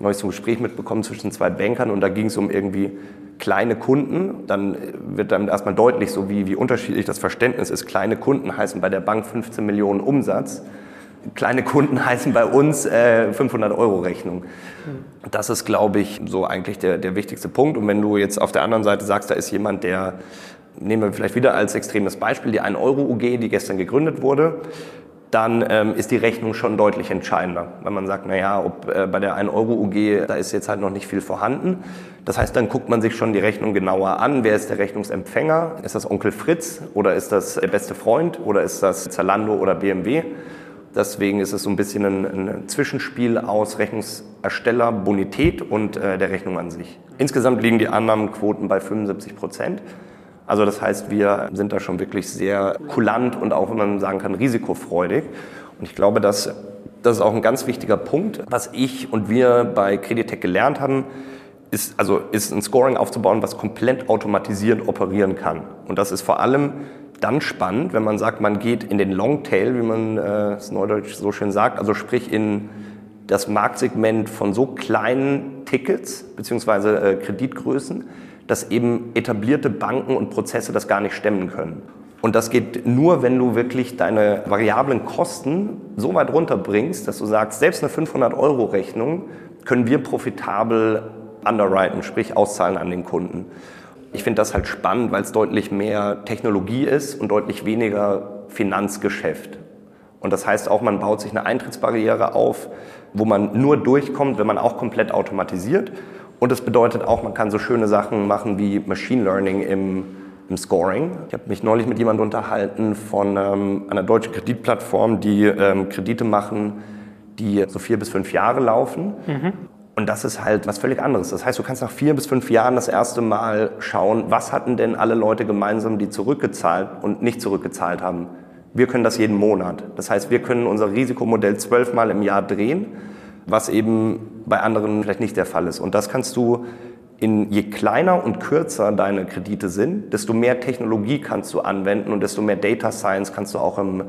neues zum Gespräch mitbekommen zwischen zwei Bankern und da ging es um irgendwie kleine Kunden. Dann wird dann erstmal deutlich, so wie, wie unterschiedlich das Verständnis ist. Kleine Kunden heißen bei der Bank 15 Millionen Umsatz kleine Kunden heißen bei uns äh, 500 Euro Rechnung. Das ist, glaube ich, so eigentlich der, der wichtigste Punkt. Und wenn du jetzt auf der anderen Seite sagst, da ist jemand, der, nehmen wir vielleicht wieder als extremes Beispiel, die 1 Euro UG, die gestern gegründet wurde, dann ähm, ist die Rechnung schon deutlich entscheidender. Wenn man sagt, naja, ob äh, bei der 1 Euro UG, da ist jetzt halt noch nicht viel vorhanden. Das heißt, dann guckt man sich schon die Rechnung genauer an. Wer ist der Rechnungsempfänger? Ist das Onkel Fritz oder ist das der beste Freund oder ist das Zalando oder BMW? Deswegen ist es so ein bisschen ein, ein Zwischenspiel aus Rechnungsersteller, Bonität und äh, der Rechnung an sich. Insgesamt liegen die Annahmenquoten bei 75 Prozent. Also das heißt, wir sind da schon wirklich sehr kulant und auch, wenn man sagen kann, risikofreudig. Und ich glaube, dass das ist auch ein ganz wichtiger Punkt. Was ich und wir bei Creditec gelernt haben, ist, also ist ein Scoring aufzubauen, was komplett automatisiert operieren kann. Und das ist vor allem dann spannend, wenn man sagt, man geht in den Longtail, wie man äh, es neudeutsch so schön sagt, also sprich in das Marktsegment von so kleinen Tickets beziehungsweise äh, Kreditgrößen, dass eben etablierte Banken und Prozesse das gar nicht stemmen können. Und das geht nur, wenn du wirklich deine variablen Kosten so weit runterbringst, dass du sagst, selbst eine 500-Euro-Rechnung können wir profitabel underwriten, sprich auszahlen an den Kunden. Ich finde das halt spannend, weil es deutlich mehr Technologie ist und deutlich weniger Finanzgeschäft. Und das heißt auch, man baut sich eine Eintrittsbarriere auf, wo man nur durchkommt, wenn man auch komplett automatisiert. Und das bedeutet auch, man kann so schöne Sachen machen wie Machine Learning im, im Scoring. Ich habe mich neulich mit jemandem unterhalten von ähm, einer deutschen Kreditplattform, die ähm, Kredite machen, die so vier bis fünf Jahre laufen. Mhm. Und das ist halt was völlig anderes. Das heißt, du kannst nach vier bis fünf Jahren das erste Mal schauen, was hatten denn alle Leute gemeinsam, die zurückgezahlt und nicht zurückgezahlt haben. Wir können das jeden Monat. Das heißt, wir können unser Risikomodell zwölfmal im Jahr drehen, was eben bei anderen vielleicht nicht der Fall ist. Und das kannst du in je kleiner und kürzer deine Kredite sind, desto mehr Technologie kannst du anwenden und desto mehr Data Science kannst du auch im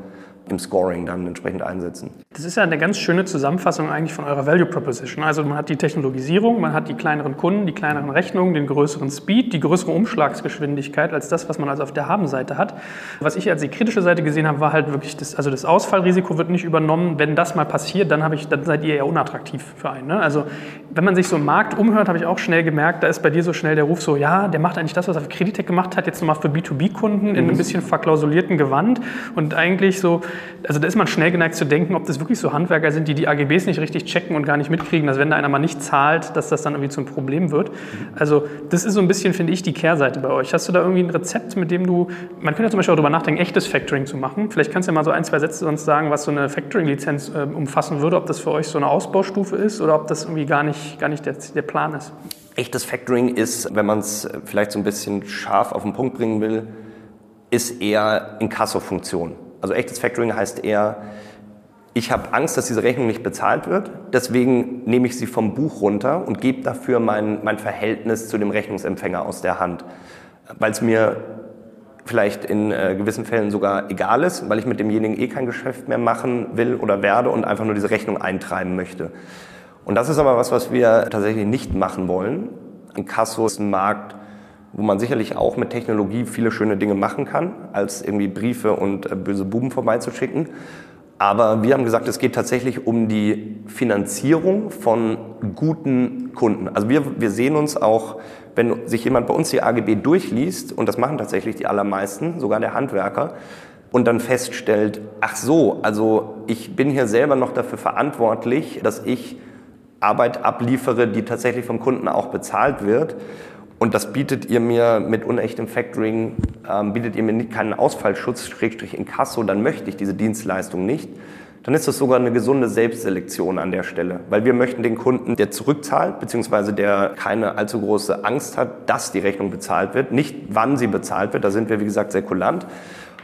im Scoring dann entsprechend einsetzen. Das ist ja eine ganz schöne Zusammenfassung eigentlich von eurer Value Proposition. Also man hat die Technologisierung, man hat die kleineren Kunden, die kleineren Rechnungen, den größeren Speed, die größere Umschlagsgeschwindigkeit als das, was man also auf der Habenseite hat. Was ich als die kritische Seite gesehen habe, war halt wirklich das, also das Ausfallrisiko wird nicht übernommen. Wenn das mal passiert, dann, ich, dann seid ihr eher unattraktiv für einen. Ne? Also wenn man sich so im Markt umhört, habe ich auch schnell gemerkt, da ist bei dir so schnell der Ruf so, ja, der macht eigentlich das, was er für Creditec gemacht hat, jetzt nochmal für B2B-Kunden in ein mhm. bisschen verklausulierten Gewand und eigentlich so, also da ist man schnell geneigt zu denken, ob das wirklich so Handwerker sind, die die AGBs nicht richtig checken und gar nicht mitkriegen, dass wenn da einer mal nicht zahlt, dass das dann irgendwie zum Problem wird. Also das ist so ein bisschen, finde ich, die Kehrseite bei euch. Hast du da irgendwie ein Rezept, mit dem du, man könnte ja zum Beispiel auch darüber nachdenken, echtes Factoring zu machen. Vielleicht kannst du ja mal so ein, zwei Sätze sonst sagen, was so eine Factoring-Lizenz äh, umfassen würde, ob das für euch so eine Ausbaustufe ist oder ob das irgendwie gar nicht, gar nicht der, der Plan ist. Echtes Factoring ist, wenn man es vielleicht so ein bisschen scharf auf den Punkt bringen will, ist eher Inkasso-Funktion. Also echtes Factoring heißt eher, ich habe Angst, dass diese Rechnung nicht bezahlt wird, deswegen nehme ich sie vom Buch runter und gebe dafür mein, mein Verhältnis zu dem Rechnungsempfänger aus der Hand, weil es mir vielleicht in äh, gewissen Fällen sogar egal ist, weil ich mit demjenigen eh kein Geschäft mehr machen will oder werde und einfach nur diese Rechnung eintreiben möchte. Und das ist aber was, was wir tatsächlich nicht machen wollen. Ein Kasso ist ein Markt, wo man sicherlich auch mit Technologie viele schöne Dinge machen kann, als irgendwie Briefe und äh, böse Buben vorbeizuschicken. Aber wir haben gesagt, es geht tatsächlich um die Finanzierung von guten Kunden. Also wir, wir sehen uns auch, wenn sich jemand bei uns die AGB durchliest, und das machen tatsächlich die allermeisten, sogar der Handwerker, und dann feststellt, ach so, also ich bin hier selber noch dafür verantwortlich, dass ich Arbeit abliefere, die tatsächlich vom Kunden auch bezahlt wird. Und das bietet ihr mir mit unechtem Factoring, ähm, bietet ihr mir keinen Ausfallschutz, Schrägstrich in Kasso, dann möchte ich diese Dienstleistung nicht. Dann ist das sogar eine gesunde Selbstselektion an der Stelle. Weil wir möchten den Kunden, der zurückzahlt, beziehungsweise der keine allzu große Angst hat, dass die Rechnung bezahlt wird, nicht wann sie bezahlt wird, da sind wir wie gesagt sehr kulant,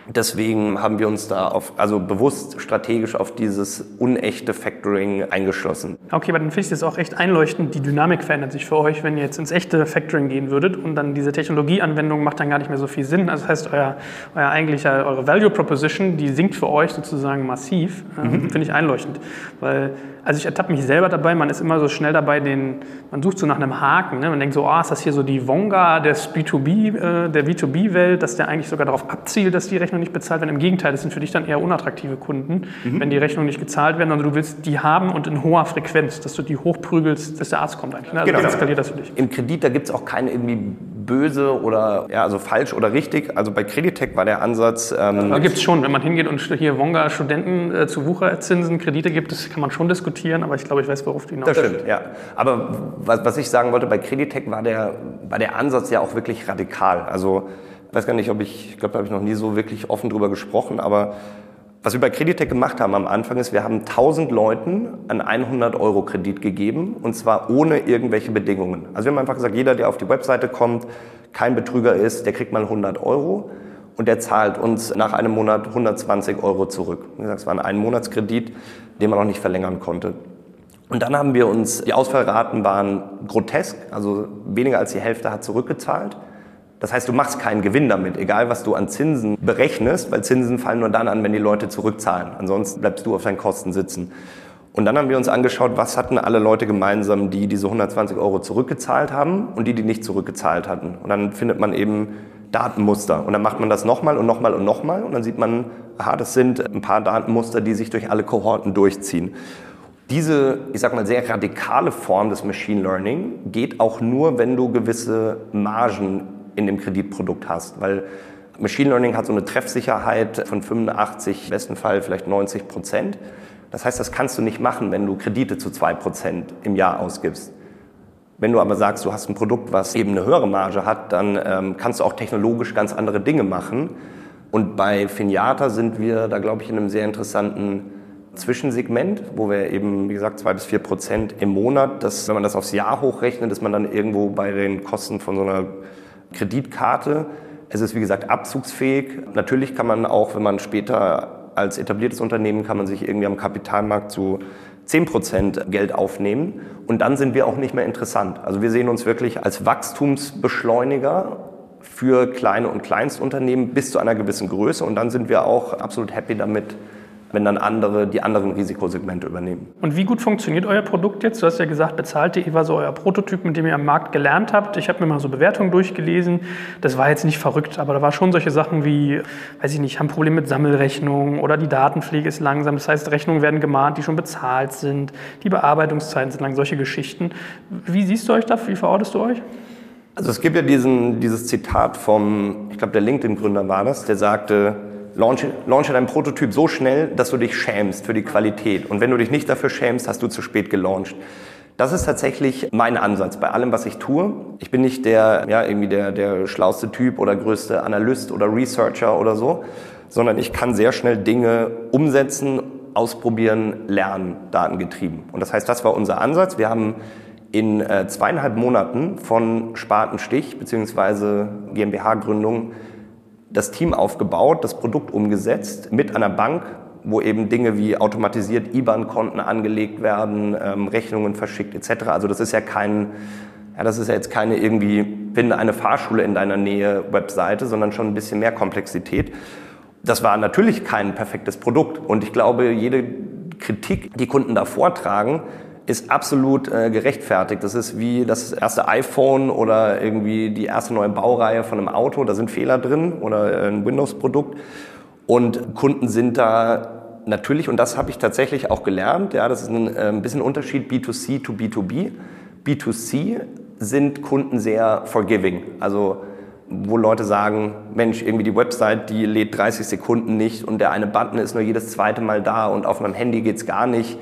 Deswegen haben wir uns da auf, also bewusst strategisch auf dieses unechte Factoring eingeschlossen. Okay, aber dann finde ich das auch echt einleuchtend. Die Dynamik verändert sich für euch, wenn ihr jetzt ins echte Factoring gehen würdet und dann diese Technologieanwendung macht dann gar nicht mehr so viel Sinn. Also das heißt, euer, euer eigentlicher, eure Value Proposition, die sinkt für euch sozusagen massiv. Ähm, mhm. Finde ich einleuchtend. Weil also ich ertappe mich selber dabei, man ist immer so schnell dabei, den, man sucht so nach einem Haken. Ne? Man denkt so, oh, ist das hier so die Wonga des B2B, äh, der B2B-Welt, dass der eigentlich sogar darauf abzielt, dass die Rechnung nicht bezahlt werden. Im Gegenteil, das sind für dich dann eher unattraktive Kunden, mhm. wenn die Rechnungen nicht gezahlt werden, sondern du willst die haben und in hoher Frequenz, dass du die hochprügelst, dass der Arzt kommt eigentlich. Ne? Also genau. skaliert das für dich. Im Kredit, da gibt es auch keine irgendwie böse oder ja, also falsch oder richtig. Also bei Creditec war der Ansatz. Ähm, da gibt es schon, wenn man hingeht und hier Wonga Studenten äh, zu Wucherzinsen Kredite gibt, das kann man schon diskutieren aber ich glaube, ich weiß, worauf du hinaus Das stimmt, ja. Aber was, was ich sagen wollte, bei Creditec war der, war der Ansatz ja auch wirklich radikal. Also, ich weiß gar nicht, ob ich, ich glaube, da habe ich noch nie so wirklich offen drüber gesprochen, aber Was wir bei Creditec gemacht haben am Anfang ist, wir haben 1000 Leuten einen 100 Euro Kredit gegeben und zwar ohne irgendwelche Bedingungen. Also wir haben einfach gesagt, jeder, der auf die Webseite kommt, kein Betrüger ist, der kriegt mal 100 Euro und der zahlt uns nach einem Monat 120 Euro zurück. Wie gesagt, es war ein Einmonatskredit, den man noch nicht verlängern konnte. Und dann haben wir uns, die Ausfallraten waren grotesk, also weniger als die Hälfte hat zurückgezahlt. Das heißt, du machst keinen Gewinn damit, egal was du an Zinsen berechnest, weil Zinsen fallen nur dann an, wenn die Leute zurückzahlen. Ansonsten bleibst du auf deinen Kosten sitzen. Und dann haben wir uns angeschaut, was hatten alle Leute gemeinsam, die diese 120 Euro zurückgezahlt haben und die, die nicht zurückgezahlt hatten. Und dann findet man eben Datenmuster. Und dann macht man das nochmal und nochmal und nochmal. Und dann sieht man, aha, das sind ein paar Datenmuster, die sich durch alle Kohorten durchziehen. Diese, ich sag mal, sehr radikale Form des Machine Learning geht auch nur, wenn du gewisse Margen in dem Kreditprodukt hast. Weil Machine Learning hat so eine Treffsicherheit von 85, im besten Fall vielleicht 90 Prozent. Das heißt, das kannst du nicht machen, wenn du Kredite zu 2 Prozent im Jahr ausgibst. Wenn du aber sagst, du hast ein Produkt, was eben eine höhere Marge hat, dann ähm, kannst du auch technologisch ganz andere Dinge machen. Und bei Finiata sind wir da, glaube ich, in einem sehr interessanten Zwischensegment, wo wir eben, wie gesagt, zwei bis vier Prozent im Monat, das, wenn man das aufs Jahr hochrechnet, ist man dann irgendwo bei den Kosten von so einer Kreditkarte. Es ist wie gesagt abzugsfähig. Natürlich kann man auch, wenn man später als etabliertes Unternehmen kann man sich irgendwie am Kapitalmarkt zu 10% Geld aufnehmen und dann sind wir auch nicht mehr interessant. Also wir sehen uns wirklich als Wachstumsbeschleuniger für kleine und Kleinstunternehmen bis zu einer gewissen Größe und dann sind wir auch absolut happy damit, wenn dann andere die anderen Risikosegmente übernehmen. Und wie gut funktioniert euer Produkt jetzt? Du hast ja gesagt, bezahlte war so euer Prototyp, mit dem ihr am Markt gelernt habt. Ich habe mir mal so Bewertungen durchgelesen. Das war jetzt nicht verrückt, aber da war schon solche Sachen wie, weiß ich nicht, haben Probleme mit Sammelrechnungen oder die Datenpflege ist langsam. Das heißt, Rechnungen werden gemahnt, die schon bezahlt sind. Die Bearbeitungszeiten sind lang, solche Geschichten. Wie siehst du euch da? Wie verortest du euch? Also es gibt ja diesen, dieses Zitat vom, ich glaube der LinkedIn-Gründer war das, der sagte, launche, launche deinen Prototyp so schnell, dass du dich schämst für die Qualität. Und wenn du dich nicht dafür schämst, hast du zu spät gelauncht. Das ist tatsächlich mein Ansatz bei allem, was ich tue. Ich bin nicht der, ja, irgendwie der, der schlauste Typ oder größte Analyst oder Researcher oder so, sondern ich kann sehr schnell Dinge umsetzen, ausprobieren, lernen, datengetrieben. Und das heißt, das war unser Ansatz. Wir haben in äh, zweieinhalb Monaten von Spatenstich bzw. GmbH-Gründung das Team aufgebaut, das Produkt umgesetzt mit einer Bank, wo eben Dinge wie automatisiert IBAN-Konten angelegt werden, ähm, Rechnungen verschickt etc. Also das ist ja kein, ja, das ist ja jetzt keine irgendwie finde eine Fahrschule in deiner Nähe Webseite, sondern schon ein bisschen mehr Komplexität. Das war natürlich kein perfektes Produkt und ich glaube, jede Kritik, die Kunden da vortragen, ist absolut äh, gerechtfertigt. Das ist wie das erste iPhone oder irgendwie die erste neue Baureihe von einem Auto. Da sind Fehler drin oder ein Windows-Produkt. Und Kunden sind da natürlich, und das habe ich tatsächlich auch gelernt, ja, das ist ein, äh, ein bisschen Unterschied B2C to B2B. B2C sind Kunden sehr forgiving. Also wo Leute sagen, Mensch, irgendwie die Website, die lädt 30 Sekunden nicht und der eine Button ist nur jedes zweite Mal da und auf meinem Handy geht's gar nicht.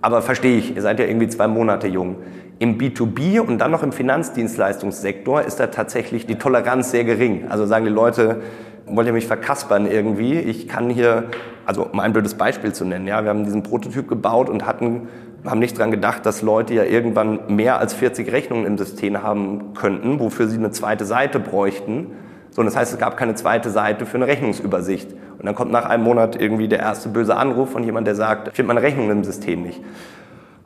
Aber verstehe ich, ihr seid ja irgendwie zwei Monate jung. Im B2B und dann noch im Finanzdienstleistungssektor ist da tatsächlich die Toleranz sehr gering. Also sagen die Leute, wollt ihr mich verkaspern irgendwie? Ich kann hier, also um ein blödes Beispiel zu nennen, ja, wir haben diesen Prototyp gebaut und hatten, haben nicht dran gedacht, dass Leute ja irgendwann mehr als 40 Rechnungen im System haben könnten, wofür sie eine zweite Seite bräuchten. So, und das heißt, es gab keine zweite Seite für eine Rechnungsübersicht. Und dann kommt nach einem Monat irgendwie der erste böse Anruf von jemand, der sagt, ich finde meine Rechnung im System nicht.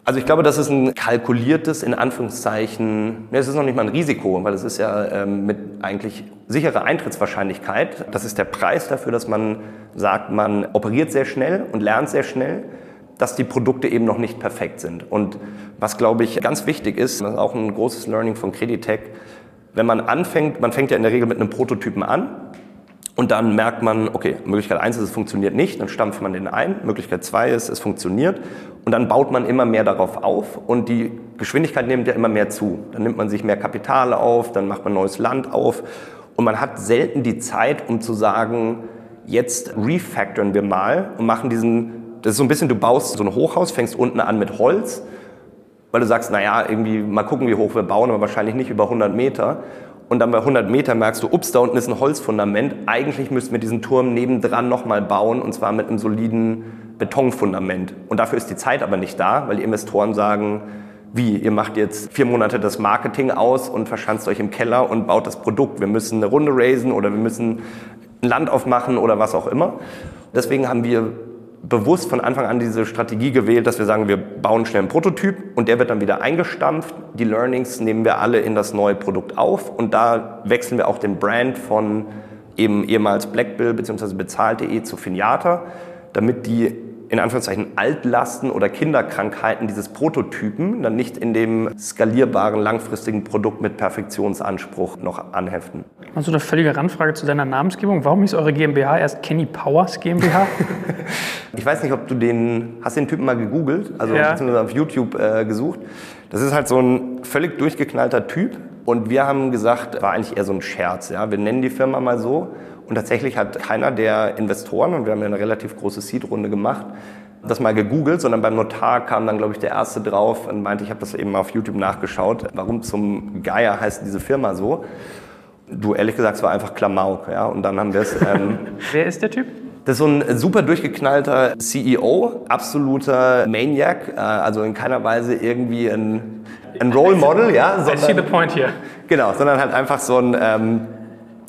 Also ich glaube, das ist ein kalkuliertes, in Anführungszeichen, es ist noch nicht mal ein Risiko, weil es ist ja ähm, mit eigentlich sicherer Eintrittswahrscheinlichkeit. Das ist der Preis dafür, dass man sagt, man operiert sehr schnell und lernt sehr schnell, dass die Produkte eben noch nicht perfekt sind. Und was, glaube ich, ganz wichtig ist, das ist auch ein großes Learning von Creditec, wenn man anfängt, man fängt ja in der Regel mit einem Prototypen an und dann merkt man, okay, Möglichkeit eins ist, es funktioniert nicht, dann stampft man den ein. Möglichkeit zwei ist, es funktioniert. Und dann baut man immer mehr darauf auf und die Geschwindigkeit nimmt ja immer mehr zu. Dann nimmt man sich mehr Kapital auf, dann macht man neues Land auf und man hat selten die Zeit, um zu sagen, jetzt refactoren wir mal und machen diesen, das ist so ein bisschen, du baust so ein Hochhaus, fängst unten an mit Holz weil du sagst, naja, irgendwie mal gucken, wie hoch wir bauen, aber wahrscheinlich nicht über 100 Meter. Und dann bei 100 Meter merkst du, ups, da unten ist ein Holzfundament. Eigentlich müssten wir diesen Turm nebendran nochmal bauen und zwar mit einem soliden Betonfundament. Und dafür ist die Zeit aber nicht da, weil die Investoren sagen, wie, ihr macht jetzt vier Monate das Marketing aus und verschanzt euch im Keller und baut das Produkt. Wir müssen eine Runde raisen oder wir müssen ein Land aufmachen oder was auch immer. Deswegen haben wir bewusst von Anfang an diese Strategie gewählt, dass wir sagen, wir bauen schnell einen Prototyp und der wird dann wieder eingestampft. Die Learnings nehmen wir alle in das neue Produkt auf und da wechseln wir auch den Brand von eben ehemals Blackbill bzw. bezahlt.de zu Finiata, damit die in Anführungszeichen Altlasten oder Kinderkrankheiten dieses Prototypen dann nicht in dem skalierbaren, langfristigen Produkt mit Perfektionsanspruch noch anheften. Also eine völlige Randfrage zu deiner Namensgebung. Warum ist eure GmbH erst Kenny Powers GmbH? ich weiß nicht, ob du den, hast den Typen mal gegoogelt, also ja. auf YouTube äh, gesucht. Das ist halt so ein völlig durchgeknallter Typ. Und wir haben gesagt, war eigentlich eher so ein Scherz. Ja? Wir nennen die Firma mal so. Und tatsächlich hat keiner der Investoren, und wir haben ja eine relativ große Seed-Runde gemacht, das mal gegoogelt, sondern beim Notar kam dann, glaube ich, der Erste drauf und meinte, ich habe das eben auf YouTube nachgeschaut, warum zum Geier heißt diese Firma so. Du, ehrlich gesagt, es war einfach Klamauk. Ja? Und dann haben wir es... Ähm, Wer ist der Typ? Das ist so ein super durchgeknallter CEO, absoluter Maniac, äh, also in keiner Weise irgendwie ein, ein Role Model, ja. Sondern, I see the point here. Genau, sondern halt einfach so ein ähm,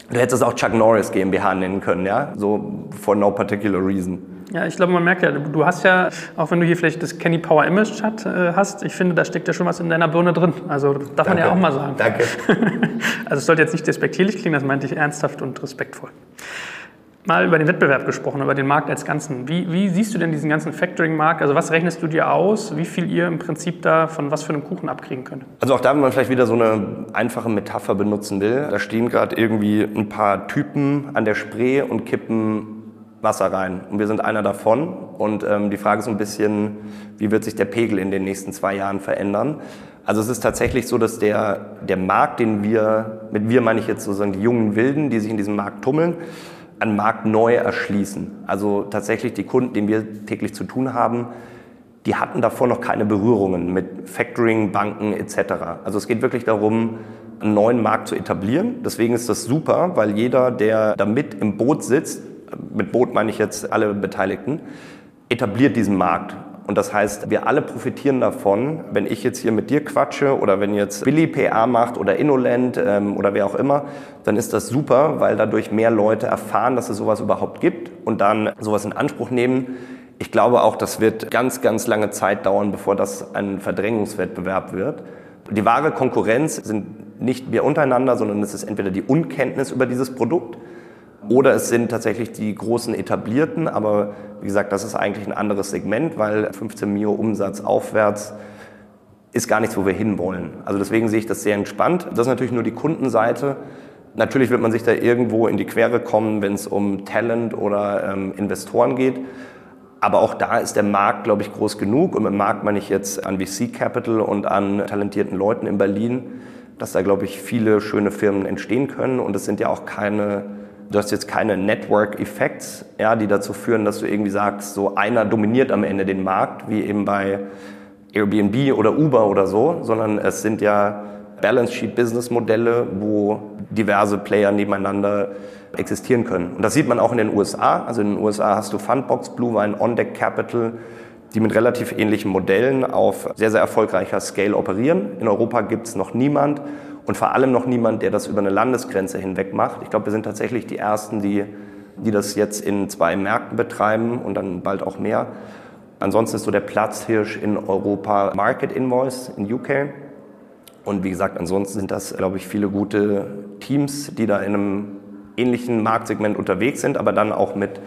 Du hättest es auch Chuck Norris GmbH nennen können, ja? So for no particular reason. Ja, ich glaube, man merkt ja, du hast ja, auch wenn du hier vielleicht das Kenny Power Image Chat äh, hast, ich finde, da steckt ja schon was in deiner Birne drin. Also darf Danke. man ja auch mal sagen. Danke. also es sollte jetzt nicht despektierlich klingen, das meinte ich ernsthaft und respektvoll mal über den Wettbewerb gesprochen, über den Markt als Ganzen. Wie, wie siehst du denn diesen ganzen Factoring-Markt? Also was rechnest du dir aus, wie viel ihr im Prinzip da von was für einem Kuchen abkriegen könnt? Also auch da, wenn man vielleicht wieder so eine einfache Metapher benutzen will, da stehen gerade irgendwie ein paar Typen an der Spree und kippen Wasser rein. Und wir sind einer davon. Und ähm, die Frage ist ein bisschen, wie wird sich der Pegel in den nächsten zwei Jahren verändern? Also es ist tatsächlich so, dass der, der Markt, den wir, mit wir meine ich jetzt sozusagen die jungen Wilden, die sich in diesem Markt tummeln, einen Markt neu erschließen. Also tatsächlich die Kunden, denen wir täglich zu tun haben, die hatten davor noch keine Berührungen mit Factoring, Banken etc. Also es geht wirklich darum, einen neuen Markt zu etablieren. Deswegen ist das super, weil jeder, der da mit im Boot sitzt, mit Boot meine ich jetzt alle Beteiligten, etabliert diesen Markt. Und das heißt, wir alle profitieren davon, wenn ich jetzt hier mit dir quatsche oder wenn jetzt Billy PA macht oder Innoland ähm, oder wer auch immer, dann ist das super, weil dadurch mehr Leute erfahren, dass es sowas überhaupt gibt und dann sowas in Anspruch nehmen. Ich glaube auch, das wird ganz, ganz lange Zeit dauern, bevor das ein Verdrängungswettbewerb wird. Die wahre Konkurrenz sind nicht wir untereinander, sondern es ist entweder die Unkenntnis über dieses Produkt oder es sind tatsächlich die großen etablierten, aber wie gesagt, das ist eigentlich ein anderes Segment, weil 15 Mio Umsatz aufwärts ist gar nichts, wo wir hinwollen. Also deswegen sehe ich das sehr entspannt. Das ist natürlich nur die Kundenseite. Natürlich wird man sich da irgendwo in die Quere kommen, wenn es um Talent oder ähm, Investoren geht. Aber auch da ist der Markt, glaube ich, groß genug. Und mit Markt meine ich jetzt an VC Capital und an talentierten Leuten in Berlin, dass da, glaube ich, viele schöne Firmen entstehen können. Und es sind ja auch keine Du hast jetzt keine Network-Effects, ja, die dazu führen, dass du irgendwie sagst, so einer dominiert am Ende den Markt, wie eben bei Airbnb oder Uber oder so, sondern es sind ja Balance Sheet Business Modelle, wo diverse Player nebeneinander existieren können. Und das sieht man auch in den USA. Also in den USA hast du Fundbox, Blue Wine, On Deck Capital, die mit relativ ähnlichen Modellen auf sehr, sehr erfolgreicher Scale operieren. In Europa gibt es noch niemand und vor allem noch niemand, der das über eine Landesgrenze hinweg macht. Ich glaube, wir sind tatsächlich die Ersten, die, die das jetzt in zwei Märkten betreiben und dann bald auch mehr. Ansonsten ist so der Platzhirsch in Europa Market Invoice in UK. Und wie gesagt, ansonsten sind das, glaube ich, viele gute Teams, die da in einem ähnlichen Marktsegment unterwegs sind, aber dann auch mit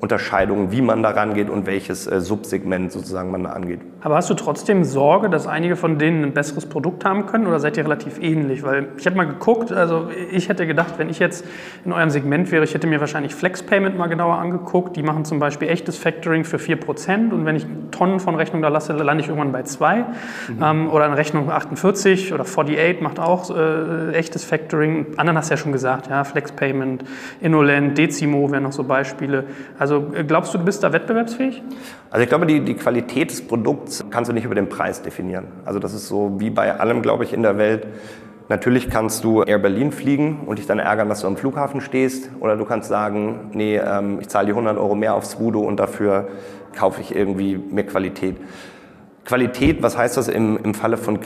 Unterscheidungen, wie man da rangeht und welches äh, Subsegment sozusagen man da angeht. Aber hast du trotzdem Sorge, dass einige von denen ein besseres Produkt haben können oder seid ihr relativ ähnlich? Weil ich habe mal geguckt, also ich hätte gedacht, wenn ich jetzt in eurem Segment wäre, ich hätte mir wahrscheinlich Flex Payment mal genauer angeguckt. Die machen zum Beispiel echtes Factoring für 4% und wenn ich Tonnen von Rechnungen da lasse, lande ich irgendwann bei 2. Mhm. Ähm, oder eine Rechnung 48 oder 48 macht auch äh, echtes Factoring. Anderen hast du ja schon gesagt, ja, Flex Payment, Innoland, Decimo wären noch so Beispiele. Also also äh, glaubst du, du bist da wettbewerbsfähig? Also ich glaube, die, die Qualität des Produkts kannst du nicht über den Preis definieren. Also das ist so wie bei allem, glaube ich, in der Welt. Natürlich kannst du Air Berlin fliegen und dich dann ärgern, dass du am Flughafen stehst. Oder du kannst sagen, nee, ähm, ich zahle die 100 Euro mehr aufs Voodoo und dafür kaufe ich irgendwie mehr Qualität. Qualität, was heißt das im, im Falle von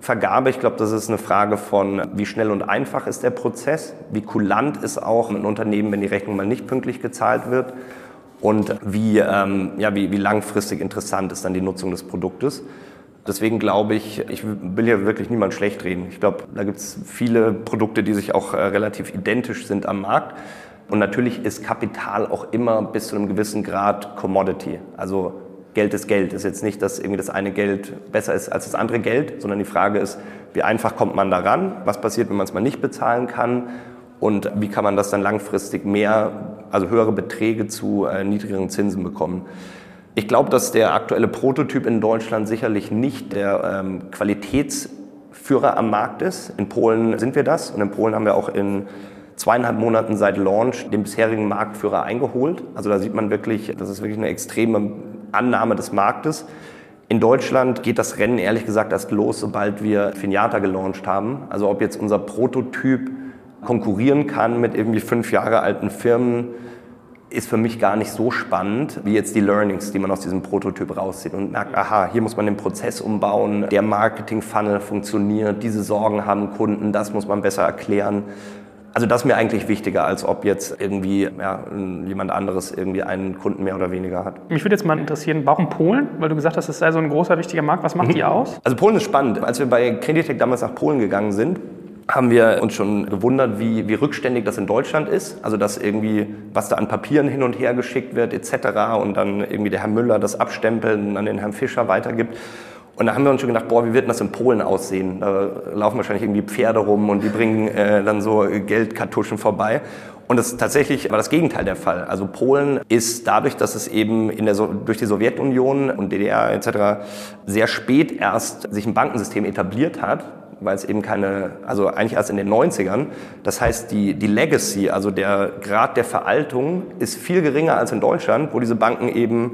Kreditvergabe? Ich glaube, das ist eine Frage von, wie schnell und einfach ist der Prozess, wie kulant ist auch ein Unternehmen, wenn die Rechnung mal nicht pünktlich gezahlt wird und wie, ähm, ja, wie, wie langfristig interessant ist dann die Nutzung des Produktes. Deswegen glaube ich, ich will hier wirklich niemand schlecht reden. Ich glaube, da gibt es viele Produkte, die sich auch äh, relativ identisch sind am Markt. Und natürlich ist Kapital auch immer bis zu einem gewissen Grad Commodity. Also Geld ist Geld. Ist jetzt nicht, dass irgendwie das eine Geld besser ist als das andere Geld, sondern die Frage ist, wie einfach kommt man daran? Was passiert, wenn man es mal nicht bezahlen kann? Und wie kann man das dann langfristig mehr, also höhere Beträge zu äh, niedrigeren Zinsen bekommen? Ich glaube, dass der aktuelle Prototyp in Deutschland sicherlich nicht der ähm, Qualitätsführer am Markt ist. In Polen sind wir das und in Polen haben wir auch in zweieinhalb Monaten seit Launch den bisherigen Marktführer eingeholt. Also da sieht man wirklich, das ist wirklich eine extreme Annahme des Marktes. In Deutschland geht das Rennen ehrlich gesagt erst los, sobald wir Finiata gelauncht haben. Also ob jetzt unser Prototyp konkurrieren kann mit irgendwie fünf Jahre alten Firmen, ist für mich gar nicht so spannend, wie jetzt die Learnings, die man aus diesem Prototyp rauszieht und merkt, aha, hier muss man den Prozess umbauen, der Marketing-Funnel funktioniert, diese Sorgen haben Kunden, das muss man besser erklären. Also das ist mir eigentlich wichtiger, als ob jetzt irgendwie ja, jemand anderes irgendwie einen Kunden mehr oder weniger hat. Mich würde jetzt mal interessieren, warum Polen? Weil du gesagt hast, das sei so ein großer, wichtiger Markt. Was macht mhm. die aus? Also Polen ist spannend. Als wir bei Creditec damals nach Polen gegangen sind, haben wir uns schon gewundert, wie, wie rückständig das in Deutschland ist. Also dass irgendwie, was da an Papieren hin und her geschickt wird etc. und dann irgendwie der Herr Müller das abstempelt und an den Herrn Fischer weitergibt. Und da haben wir uns schon gedacht, boah, wie wird das in Polen aussehen? Da laufen wahrscheinlich irgendwie Pferde rum und die bringen äh, dann so Geldkartuschen vorbei. Und das tatsächlich war das Gegenteil der Fall. Also Polen ist dadurch, dass es eben in der so durch die Sowjetunion und DDR etc. sehr spät erst sich ein Bankensystem etabliert hat, weil es eben keine, also eigentlich erst in den 90ern. Das heißt, die, die Legacy, also der Grad der Veraltung ist viel geringer als in Deutschland, wo diese Banken eben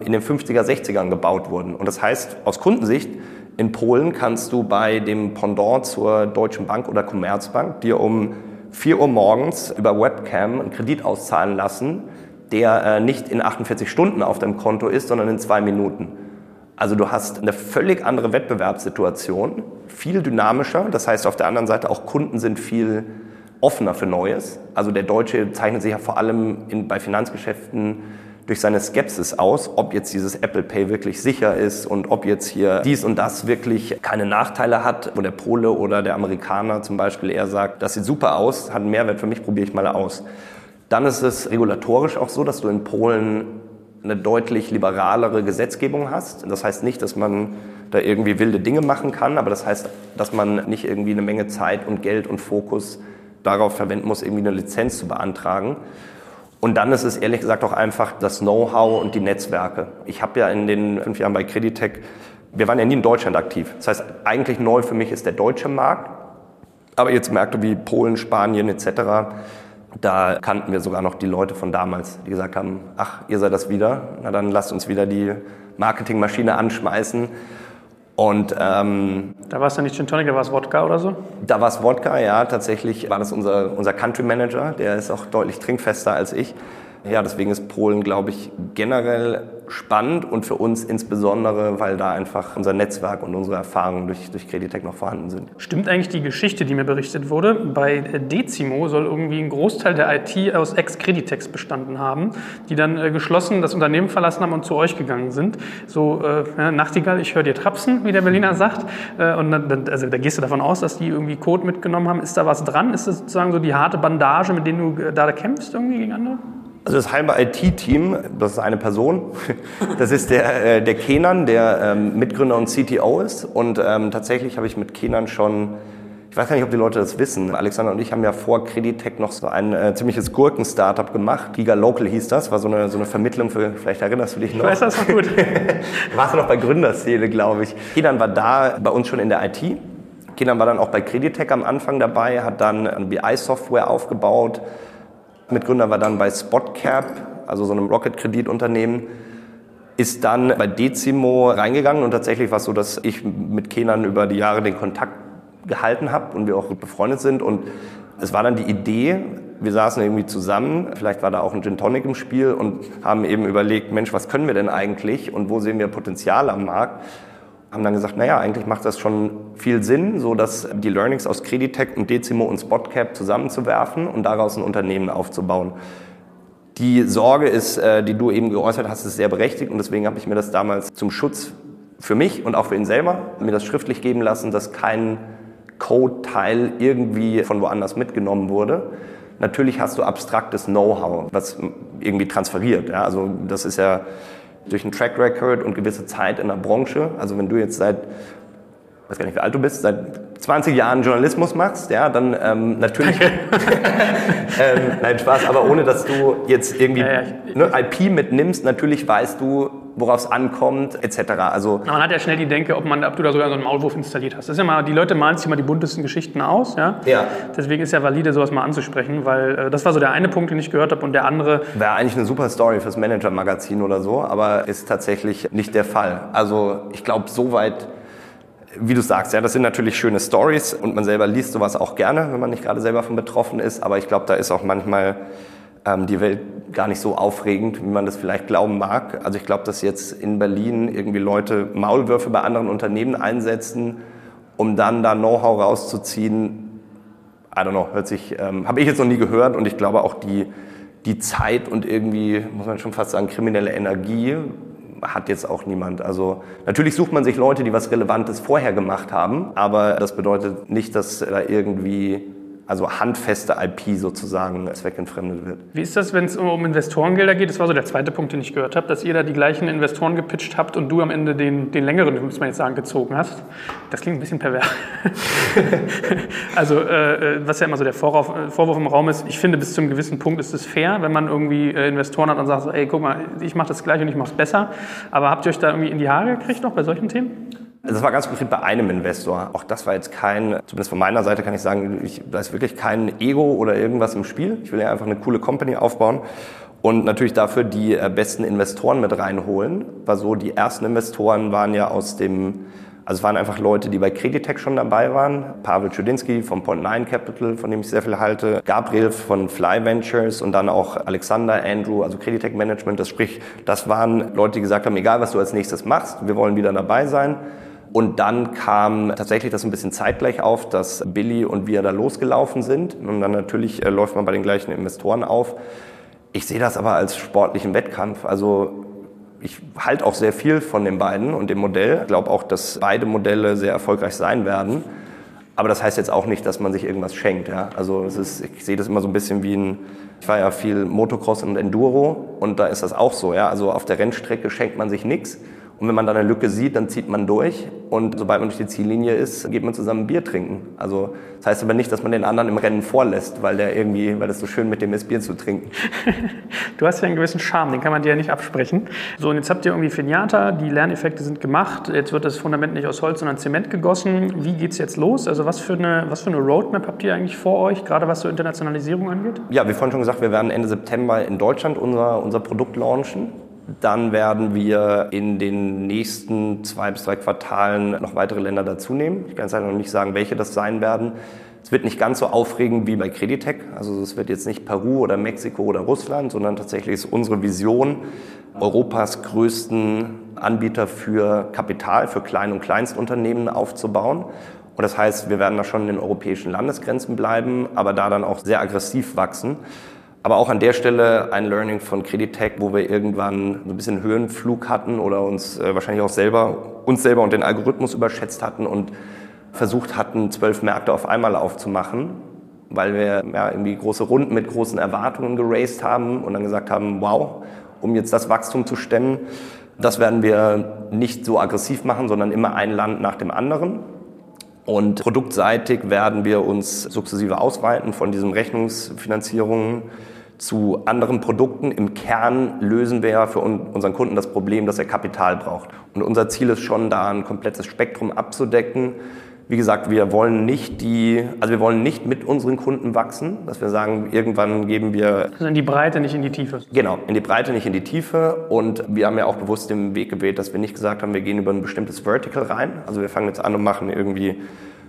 in den 50er, 60ern gebaut wurden. Und das heißt, aus Kundensicht, in Polen kannst du bei dem Pendant zur Deutschen Bank oder Commerzbank dir um 4 Uhr morgens über Webcam einen Kredit auszahlen lassen, der äh, nicht in 48 Stunden auf deinem Konto ist, sondern in zwei Minuten. Also du hast eine völlig andere Wettbewerbssituation, viel dynamischer. Das heißt auf der anderen Seite auch Kunden sind viel offener für Neues. Also der Deutsche zeichnet sich ja vor allem in, bei Finanzgeschäften durch seine Skepsis aus, ob jetzt dieses Apple Pay wirklich sicher ist und ob jetzt hier dies und das wirklich keine Nachteile hat, wo der Pole oder der Amerikaner zum Beispiel eher sagt, das sieht super aus, hat einen Mehrwert für mich, probiere ich mal aus. Dann ist es regulatorisch auch so, dass du in Polen eine deutlich liberalere Gesetzgebung hast. Das heißt nicht, dass man da irgendwie wilde Dinge machen kann, aber das heißt, dass man nicht irgendwie eine Menge Zeit und Geld und Fokus darauf verwenden muss, irgendwie eine Lizenz zu beantragen. Und dann ist es ehrlich gesagt auch einfach das Know-how und die Netzwerke. Ich habe ja in den fünf Jahren bei Creditec, wir waren ja nie in Deutschland aktiv. Das heißt, eigentlich neu für mich ist der deutsche Markt. Aber jetzt Märkte wie Polen, Spanien etc., da kannten wir sogar noch die Leute von damals, die gesagt haben, ach, ihr seid das wieder, na dann lasst uns wieder die Marketingmaschine anschmeißen. Und ähm, da war es dann nicht Gin Tonic, da war es Wodka oder so? Da war es Wodka, ja. Tatsächlich war das unser, unser Country Manager, der ist auch deutlich trinkfester als ich. Ja, deswegen ist Polen, glaube ich, generell spannend und für uns insbesondere, weil da einfach unser Netzwerk und unsere Erfahrungen durch, durch Creditec noch vorhanden sind. Stimmt eigentlich die Geschichte, die mir berichtet wurde? Bei Decimo soll irgendwie ein Großteil der IT aus Ex-Creditex bestanden haben, die dann äh, geschlossen das Unternehmen verlassen haben und zu euch gegangen sind. So, äh, Nachtigall, ich höre dir trapsen, wie der Berliner sagt. Äh, und dann, also, da gehst du davon aus, dass die irgendwie Code mitgenommen haben. Ist da was dran? Ist das sozusagen so die harte Bandage, mit denen du äh, da kämpfst irgendwie gegen andere? Also das halbe IT-Team, das ist eine Person, das ist der, äh, der Kenan, der ähm, Mitgründer und CTO ist. Und ähm, tatsächlich habe ich mit Kenan schon, ich weiß gar nicht, ob die Leute das wissen, Alexander und ich haben ja vor Creditech noch so ein äh, ziemliches Gurken-Startup gemacht. Giga Local hieß das, war so eine, so eine Vermittlung für, vielleicht erinnerst du dich noch? Ich weiß das noch gut. Warst du noch bei Gründerszene, glaube ich. Kenan war da bei uns schon in der IT. Kenan war dann auch bei Creditech am Anfang dabei, hat dann eine BI-Software aufgebaut, Mitgründer war dann bei Spotcap, also so einem Rocket-Kreditunternehmen, ist dann bei Decimo reingegangen und tatsächlich war es so, dass ich mit Kenan über die Jahre den Kontakt gehalten habe und wir auch gut befreundet sind. Und es war dann die Idee, wir saßen irgendwie zusammen, vielleicht war da auch ein Gin Tonic im Spiel und haben eben überlegt, Mensch, was können wir denn eigentlich und wo sehen wir Potenzial am Markt? Haben dann gesagt, naja, eigentlich macht das schon viel Sinn, so dass die Learnings aus Creditech und Decimo und Spotcap zusammenzuwerfen und daraus ein Unternehmen aufzubauen. Die Sorge ist, äh, die du eben geäußert hast, ist sehr berechtigt und deswegen habe ich mir das damals zum Schutz für mich und auch für ihn selber mir das schriftlich geben lassen, dass kein Code-Teil irgendwie von woanders mitgenommen wurde. Natürlich hast du abstraktes Know-how, was irgendwie transferiert. Ja? Also das ist ja durch einen Track Record und gewisse Zeit in der Branche. Also wenn du jetzt seit, ich weiß gar nicht, wie alt du bist, seit 20 Jahren Journalismus machst, ja, dann ähm, natürlich, ähm, nein, Spaß, aber ohne, dass du jetzt irgendwie ja, ja, ich, ne, IP mitnimmst, natürlich weißt du, worauf es ankommt, etc. Also man hat ja schnell die Denke, ob, man, ob du da sogar so einen Maulwurf installiert hast. Das ist ja mal, die Leute malen sich immer die buntesten Geschichten aus. Ja? ja. Deswegen ist ja valide, sowas mal anzusprechen, weil äh, das war so der eine Punkt, den ich gehört habe und der andere... Wäre eigentlich eine super Story fürs Manager-Magazin oder so, aber ist tatsächlich nicht der Fall. Also ich glaube, soweit wie du sagst, ja, das sind natürlich schöne Stories und man selber liest sowas auch gerne, wenn man nicht gerade selber von betroffen ist. Aber ich glaube, da ist auch manchmal ähm, die Welt gar nicht so aufregend, wie man das vielleicht glauben mag. Also ich glaube, dass jetzt in Berlin irgendwie Leute Maulwürfe bei anderen Unternehmen einsetzen, um dann da Know-how rauszuziehen. I don't know, hört sich, ähm, habe ich jetzt noch nie gehört und ich glaube auch die, die Zeit und irgendwie, muss man schon fast sagen, kriminelle Energie hat jetzt auch niemand. Also natürlich sucht man sich Leute, die was Relevantes vorher gemacht haben, aber das bedeutet nicht, dass da irgendwie also handfeste IP sozusagen zweckentfremdet wird. Wie ist das, wenn es um Investorengelder geht? Das war so der zweite Punkt, den ich gehört habe, dass ihr da die gleichen Investoren gepitcht habt und du am Ende den, den längeren, muss man jetzt sagen, gezogen hast. Das klingt ein bisschen pervers. also äh, äh, was ja immer so der Vorwurf, Vorwurf, im Raum ist, ich finde bis zu einem gewissen Punkt ist es fair, wenn man irgendwie äh, Investoren hat und sagt, ey, guck mal, ich mache das gleich und ich mache es besser. Aber habt ihr euch da irgendwie in die Haare gekriegt noch bei solchen Themen? Das war ganz konkret bei einem Investor. Auch das war jetzt kein, zumindest von meiner Seite kann ich sagen, ich, da ist wirklich kein Ego oder irgendwas im Spiel. Ich will ja einfach eine coole Company aufbauen und natürlich dafür die äh, besten Investoren mit reinholen. War so, die ersten Investoren waren ja aus dem, also es waren einfach Leute, die bei Creditech schon dabei waren. Pavel Chudinski vom Point 9 Capital, von dem ich sehr viel halte. Gabriel von Fly Ventures und dann auch Alexander, Andrew, also Creditech Management. Das sprich, das waren Leute, die gesagt haben, egal was du als nächstes machst, wir wollen wieder dabei sein. Und dann kam tatsächlich das ein bisschen zeitgleich auf, dass Billy und wir da losgelaufen sind. Und dann natürlich äh, läuft man bei den gleichen Investoren auf. Ich sehe das aber als sportlichen Wettkampf. Also ich halte auch sehr viel von den beiden und dem Modell. Ich glaube auch, dass beide Modelle sehr erfolgreich sein werden. Aber das heißt jetzt auch nicht, dass man sich irgendwas schenkt. Ja? Also es ist, ich sehe das immer so ein bisschen wie ein, ich war ja viel Motocross und Enduro und da ist das auch so. Ja? Also auf der Rennstrecke schenkt man sich nichts. Und wenn man dann eine Lücke sieht, dann zieht man durch. Und sobald man durch die Ziellinie ist, geht man zusammen Bier trinken. Also das heißt aber nicht, dass man den anderen im Rennen vorlässt, weil der irgendwie, weil das so schön mit dem ist, Bier zu trinken. du hast ja einen gewissen Charme, den kann man dir ja nicht absprechen. So, und jetzt habt ihr irgendwie Finiata, die Lerneffekte sind gemacht. Jetzt wird das Fundament nicht aus Holz, sondern Zement gegossen. Wie geht's jetzt los? Also was für eine, was für eine Roadmap habt ihr eigentlich vor euch, gerade was so Internationalisierung angeht? Ja, wie vorhin schon gesagt, wir werden Ende September in Deutschland unser, unser Produkt launchen. Dann werden wir in den nächsten zwei bis drei Quartalen noch weitere Länder dazunehmen. Ich kann jetzt noch nicht sagen, welche das sein werden. Es wird nicht ganz so aufregend wie bei Creditec. Also es wird jetzt nicht Peru oder Mexiko oder Russland, sondern tatsächlich ist unsere Vision, Europas größten Anbieter für Kapital, für Klein- und Kleinstunternehmen aufzubauen. Und das heißt, wir werden da schon in den europäischen Landesgrenzen bleiben, aber da dann auch sehr aggressiv wachsen. Aber auch an der Stelle ein Learning von Creditech, wo wir irgendwann so ein bisschen Höhenflug hatten oder uns äh, wahrscheinlich auch selber, uns selber und den Algorithmus überschätzt hatten und versucht hatten, zwölf Märkte auf einmal aufzumachen, weil wir ja, irgendwie große Runden mit großen Erwartungen geraced haben und dann gesagt haben, wow, um jetzt das Wachstum zu stemmen, das werden wir nicht so aggressiv machen, sondern immer ein Land nach dem anderen. Und produktseitig werden wir uns sukzessive ausweiten von diesen Rechnungsfinanzierungen zu anderen Produkten. Im Kern lösen wir ja für unseren Kunden das Problem, dass er Kapital braucht. Und unser Ziel ist schon, da ein komplettes Spektrum abzudecken. Wie gesagt, wir wollen nicht die, also wir wollen nicht mit unseren Kunden wachsen, dass wir sagen, irgendwann geben wir. Also in die Breite, nicht in die Tiefe. Genau, in die Breite, nicht in die Tiefe. Und wir haben ja auch bewusst den Weg gewählt, dass wir nicht gesagt haben, wir gehen über ein bestimmtes Vertical rein. Also wir fangen jetzt an und machen irgendwie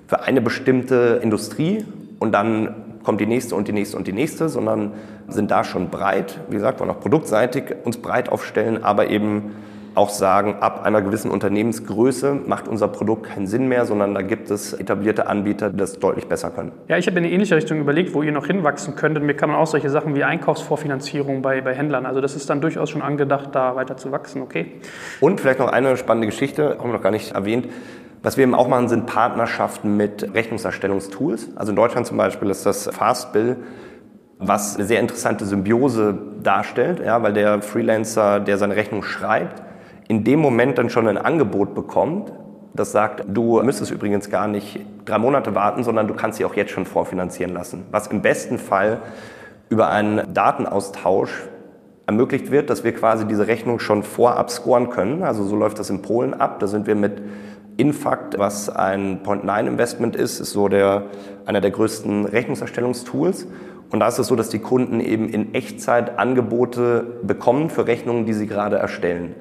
für eine bestimmte Industrie und dann kommt die nächste und die nächste und die nächste, sondern sind da schon breit, wie gesagt, wollen auch produktseitig uns breit aufstellen, aber eben auch sagen, ab einer gewissen Unternehmensgröße macht unser Produkt keinen Sinn mehr, sondern da gibt es etablierte Anbieter, die das deutlich besser können. Ja, ich habe in eine ähnliche Richtung überlegt, wo ihr noch hinwachsen könntet. Mir kann man auch solche Sachen wie Einkaufsvorfinanzierung bei, bei Händlern. Also das ist dann durchaus schon angedacht, da weiter zu wachsen, okay? Und vielleicht noch eine spannende Geschichte, haben wir noch gar nicht erwähnt. Was wir eben auch machen, sind Partnerschaften mit Rechnungserstellungstools. Also in Deutschland zum Beispiel ist das Fastbill, was eine sehr interessante Symbiose darstellt, ja, weil der Freelancer, der seine Rechnung schreibt, in dem Moment dann schon ein Angebot bekommt, das sagt, du müsstest übrigens gar nicht drei Monate warten, sondern du kannst sie auch jetzt schon vorfinanzieren lassen. Was im besten Fall über einen Datenaustausch ermöglicht wird, dass wir quasi diese Rechnung schon vorab scoren können. Also so läuft das in Polen ab. Da sind wir mit Infact, was ein Point-9-Investment ist, ist so der, einer der größten Rechnungserstellungstools. Und da ist es so, dass die Kunden eben in Echtzeit Angebote bekommen für Rechnungen, die sie gerade erstellen.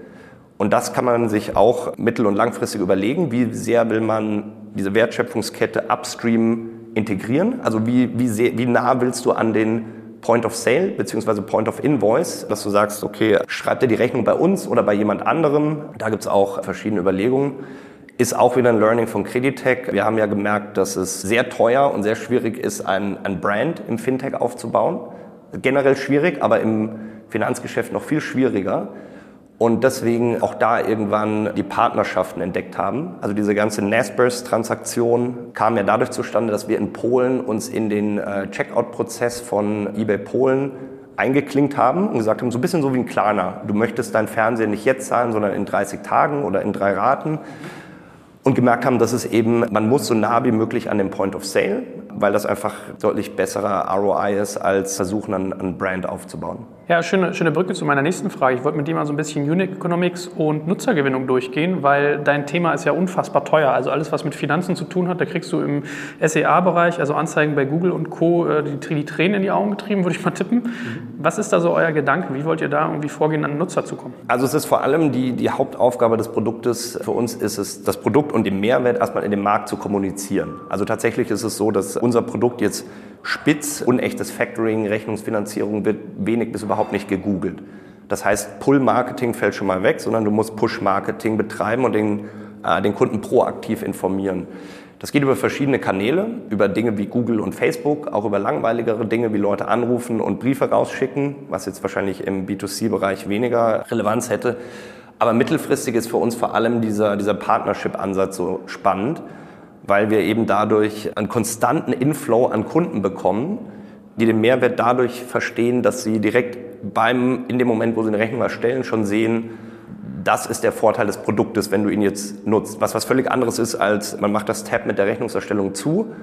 Und das kann man sich auch mittel- und langfristig überlegen, wie sehr will man diese Wertschöpfungskette upstream integrieren. Also wie, wie, sehr, wie nah willst du an den Point of Sale bzw. Point of Invoice, dass du sagst, okay, schreibt dir die Rechnung bei uns oder bei jemand anderem. Da gibt es auch verschiedene Überlegungen. Ist auch wieder ein Learning von Creditech. Wir haben ja gemerkt, dass es sehr teuer und sehr schwierig ist, ein, ein Brand im Fintech aufzubauen. Generell schwierig, aber im Finanzgeschäft noch viel schwieriger und deswegen auch da irgendwann die Partnerschaften entdeckt haben. Also diese ganze Naspers-Transaktion kam ja dadurch zustande, dass wir in Polen uns in den äh, Checkout-Prozess von eBay Polen eingeklinkt haben und gesagt haben, so ein bisschen so wie ein Klarner. Du möchtest dein Fernseher nicht jetzt zahlen, sondern in 30 Tagen oder in drei Raten. Und gemerkt haben, dass es eben, man muss so nah wie möglich an dem Point of Sale, weil das einfach deutlich besserer ROI ist, als versuchen, ein Brand aufzubauen. Ja, schöne, schöne Brücke zu meiner nächsten Frage. Ich wollte mit dir mal so ein bisschen Unit Economics und Nutzergewinnung durchgehen, weil dein Thema ist ja unfassbar teuer. Also alles, was mit Finanzen zu tun hat, da kriegst du im SEA-Bereich, also Anzeigen bei Google und Co., äh, die, die Tränen in die Augen getrieben, würde ich mal tippen. Mhm. Was ist da so euer Gedanke? Wie wollt ihr da irgendwie vorgehen, an den Nutzer zu kommen? Also es ist vor allem die, die Hauptaufgabe des Produktes. Für uns ist es, das Produkt und den Mehrwert erstmal in dem Markt zu kommunizieren. Also tatsächlich ist es so, dass unser Produkt jetzt spitz, unechtes Factoring, Rechnungsfinanzierung wird wenig bis überhaupt nicht gegoogelt. Das heißt, Pull-Marketing fällt schon mal weg, sondern du musst Push-Marketing betreiben und den, äh, den Kunden proaktiv informieren. Das geht über verschiedene Kanäle, über Dinge wie Google und Facebook, auch über langweiligere Dinge wie Leute anrufen und Briefe rausschicken, was jetzt wahrscheinlich im B2C-Bereich weniger Relevanz hätte. Aber mittelfristig ist für uns vor allem dieser, dieser Partnership-Ansatz so spannend, weil wir eben dadurch einen konstanten Inflow an Kunden bekommen, die den Mehrwert dadurch verstehen, dass sie direkt beim, in dem Moment, wo sie eine Rechnung erstellen, schon sehen, das ist der Vorteil des Produktes, wenn du ihn jetzt nutzt. Was was völlig anderes ist, als man macht das Tab mit der Rechnungserstellung zu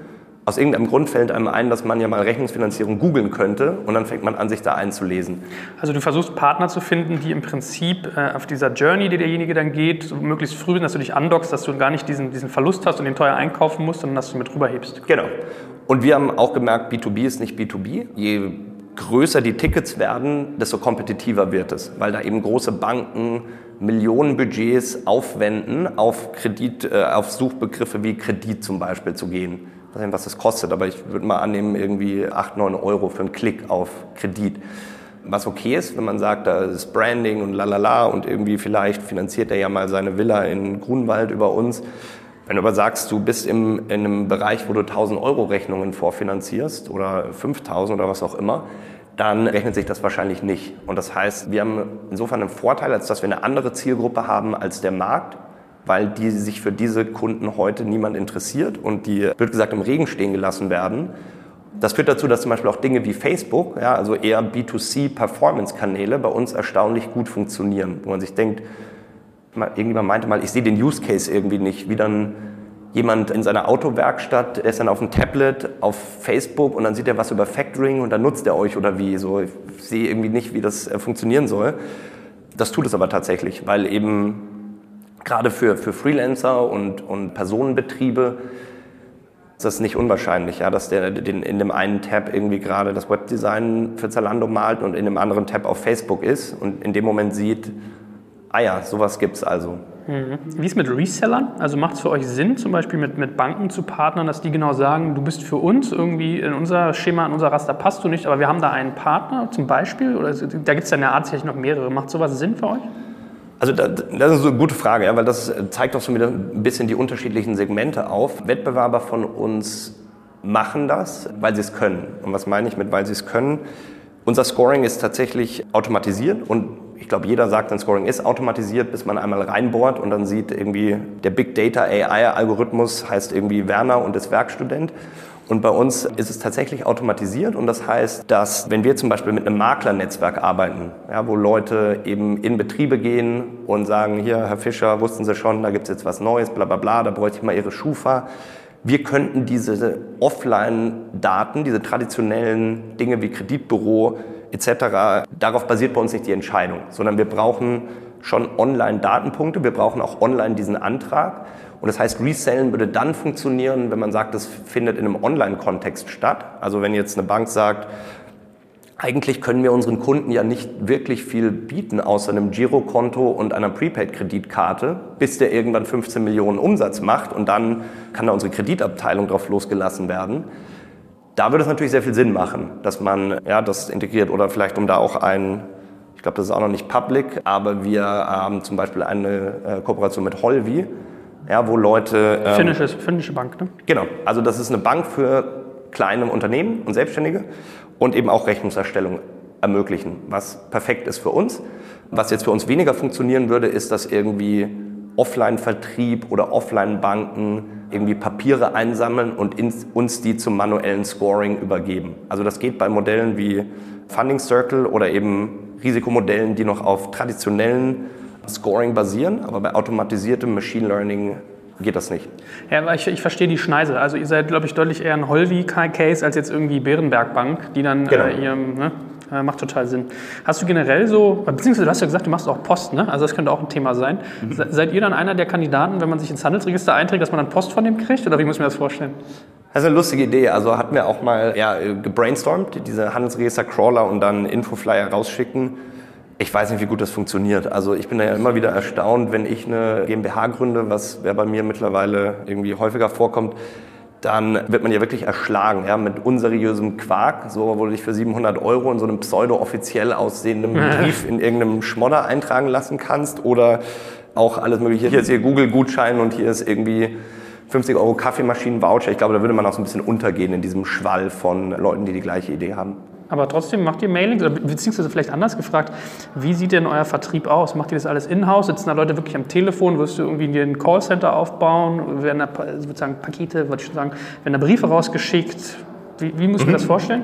aus irgendeinem Grund fällt einem ein, dass man ja mal Rechnungsfinanzierung googeln könnte und dann fängt man an, sich da einzulesen. Also du versuchst Partner zu finden, die im Prinzip äh, auf dieser Journey, die derjenige dann geht, so möglichst früh, dass du dich andockst, dass du gar nicht diesen, diesen Verlust hast und den teuer einkaufen musst, sondern dass du mit rüberhebst. Genau. Und wir haben auch gemerkt, B2B ist nicht B2B. Je größer die Tickets werden, desto kompetitiver wird es, weil da eben große Banken Millionenbudgets aufwenden, auf Kredit, äh, auf Suchbegriffe wie Kredit zum Beispiel zu gehen weiß nicht, was das kostet, aber ich würde mal annehmen, irgendwie 8, 9 Euro für einen Klick auf Kredit. Was okay ist, wenn man sagt, da ist Branding und lalala und irgendwie vielleicht finanziert er ja mal seine Villa in Grunwald über uns. Wenn du aber sagst, du bist im, in einem Bereich, wo du 1000 Euro Rechnungen vorfinanzierst oder 5000 oder was auch immer, dann rechnet sich das wahrscheinlich nicht. Und das heißt, wir haben insofern einen Vorteil, als dass wir eine andere Zielgruppe haben als der Markt weil die sich für diese Kunden heute niemand interessiert und die, wird gesagt, im Regen stehen gelassen werden. Das führt dazu, dass zum Beispiel auch Dinge wie Facebook, ja, also eher B2C-Performance-Kanäle, bei uns erstaunlich gut funktionieren. Wo man sich denkt, irgendjemand meinte mal, ich sehe den Use Case irgendwie nicht, wie dann jemand in seiner Autowerkstatt, der ist dann auf dem Tablet, auf Facebook und dann sieht er was über Factoring und dann nutzt er euch oder wie. So, ich sehe irgendwie nicht, wie das äh, funktionieren soll. Das tut es aber tatsächlich, weil eben gerade für, für Freelancer und, und Personenbetriebe ist das nicht unwahrscheinlich, ja, dass der den, in dem einen Tab irgendwie gerade das Webdesign für Zalando malt und in dem anderen Tab auf Facebook ist und in dem Moment sieht, ah ja, sowas gibt es also. Mhm. Wie ist mit Resellern? Also macht es für euch Sinn, zum Beispiel mit, mit Banken zu partnern, dass die genau sagen, du bist für uns irgendwie in unser Schema, in unser Raster passt du nicht, aber wir haben da einen Partner zum Beispiel? Oder da gibt es ja in der Art sicherlich noch mehrere. Macht sowas Sinn für euch? Also das ist eine gute Frage, ja, weil das zeigt auch schon wieder ein bisschen die unterschiedlichen Segmente auf. Wettbewerber von uns machen das, weil sie es können. Und was meine ich mit, weil sie es können? Unser Scoring ist tatsächlich automatisiert und ich glaube, jeder sagt, ein Scoring ist automatisiert, bis man einmal reinbohrt und dann sieht irgendwie, der Big Data AI-Algorithmus heißt irgendwie Werner und ist Werkstudent. Und bei uns ist es tatsächlich automatisiert und das heißt, dass wenn wir zum Beispiel mit einem Maklernetzwerk arbeiten, ja, wo Leute eben in Betriebe gehen und sagen, hier, Herr Fischer, wussten Sie schon, da gibt es jetzt was Neues, bla bla bla, da bräuchte ich mal Ihre Schufa, wir könnten diese Offline-Daten, diese traditionellen Dinge wie Kreditbüro etc., darauf basiert bei uns nicht die Entscheidung, sondern wir brauchen schon Online-Datenpunkte, wir brauchen auch online diesen Antrag. Und das heißt, Resellen würde dann funktionieren, wenn man sagt, das findet in einem Online-Kontext statt. Also wenn jetzt eine Bank sagt, eigentlich können wir unseren Kunden ja nicht wirklich viel bieten, außer einem Girokonto und einer Prepaid-Kreditkarte, bis der irgendwann 15 Millionen Umsatz macht und dann kann da unsere Kreditabteilung drauf losgelassen werden. Da würde es natürlich sehr viel Sinn machen, dass man ja, das integriert oder vielleicht um da auch ein, ich glaube, das ist auch noch nicht public, aber wir haben zum Beispiel eine äh, Kooperation mit Holvi, ja, wo Leute... Ähm, finnische, finnische Bank, ne? Genau, also das ist eine Bank für kleine Unternehmen und Selbstständige und eben auch Rechnungserstellung ermöglichen, was perfekt ist für uns. Was jetzt für uns weniger funktionieren würde, ist, dass irgendwie Offline-Vertrieb oder Offline-Banken irgendwie Papiere einsammeln und uns die zum manuellen Scoring übergeben. Also das geht bei Modellen wie Funding Circle oder eben Risikomodellen, die noch auf traditionellen Scoring basieren, aber bei automatisiertem Machine Learning geht das nicht. Ja, ich, ich verstehe die Schneise. Also ihr seid, glaube ich, deutlich eher ein Holvi-Case als jetzt irgendwie Bärenberg Bank, die dann genau. äh, ihrem, ne? äh, macht total Sinn. Hast du generell so, beziehungsweise du hast ja gesagt, du machst auch Post, ne? Also das könnte auch ein Thema sein. Mhm. Se seid ihr dann einer der Kandidaten, wenn man sich ins Handelsregister einträgt, dass man dann Post von dem kriegt? Oder wie muss ich mir das vorstellen? Das ist eine lustige Idee. Also hatten wir auch mal ja, gebrainstormt, diese Handelsregister-Crawler und dann Infoflyer rausschicken ich weiß nicht, wie gut das funktioniert. Also ich bin da ja immer wieder erstaunt, wenn ich eine GmbH gründe, was ja bei mir mittlerweile irgendwie häufiger vorkommt, dann wird man ja wirklich erschlagen ja, mit unseriösem Quark, so wo du dich für 700 Euro in so einem pseudo-offiziell aussehenden Brief in irgendeinem Schmodder eintragen lassen kannst oder auch alles mögliche. Hier ist ihr Google-Gutschein und hier ist irgendwie 50 Euro Kaffeemaschinen-Voucher. Ich glaube, da würde man auch so ein bisschen untergehen in diesem Schwall von Leuten, die die gleiche Idee haben. Aber trotzdem macht ihr Mailings, beziehungsweise vielleicht anders gefragt, wie sieht denn euer Vertrieb aus? Macht ihr das alles in-house? Sitzen da Leute wirklich am Telefon? Wirst du irgendwie ein Callcenter aufbauen? Werden da sozusagen Pakete, würde ich schon sagen, werden da Briefe rausgeschickt? Wie, wie muss ich mir das mhm. vorstellen?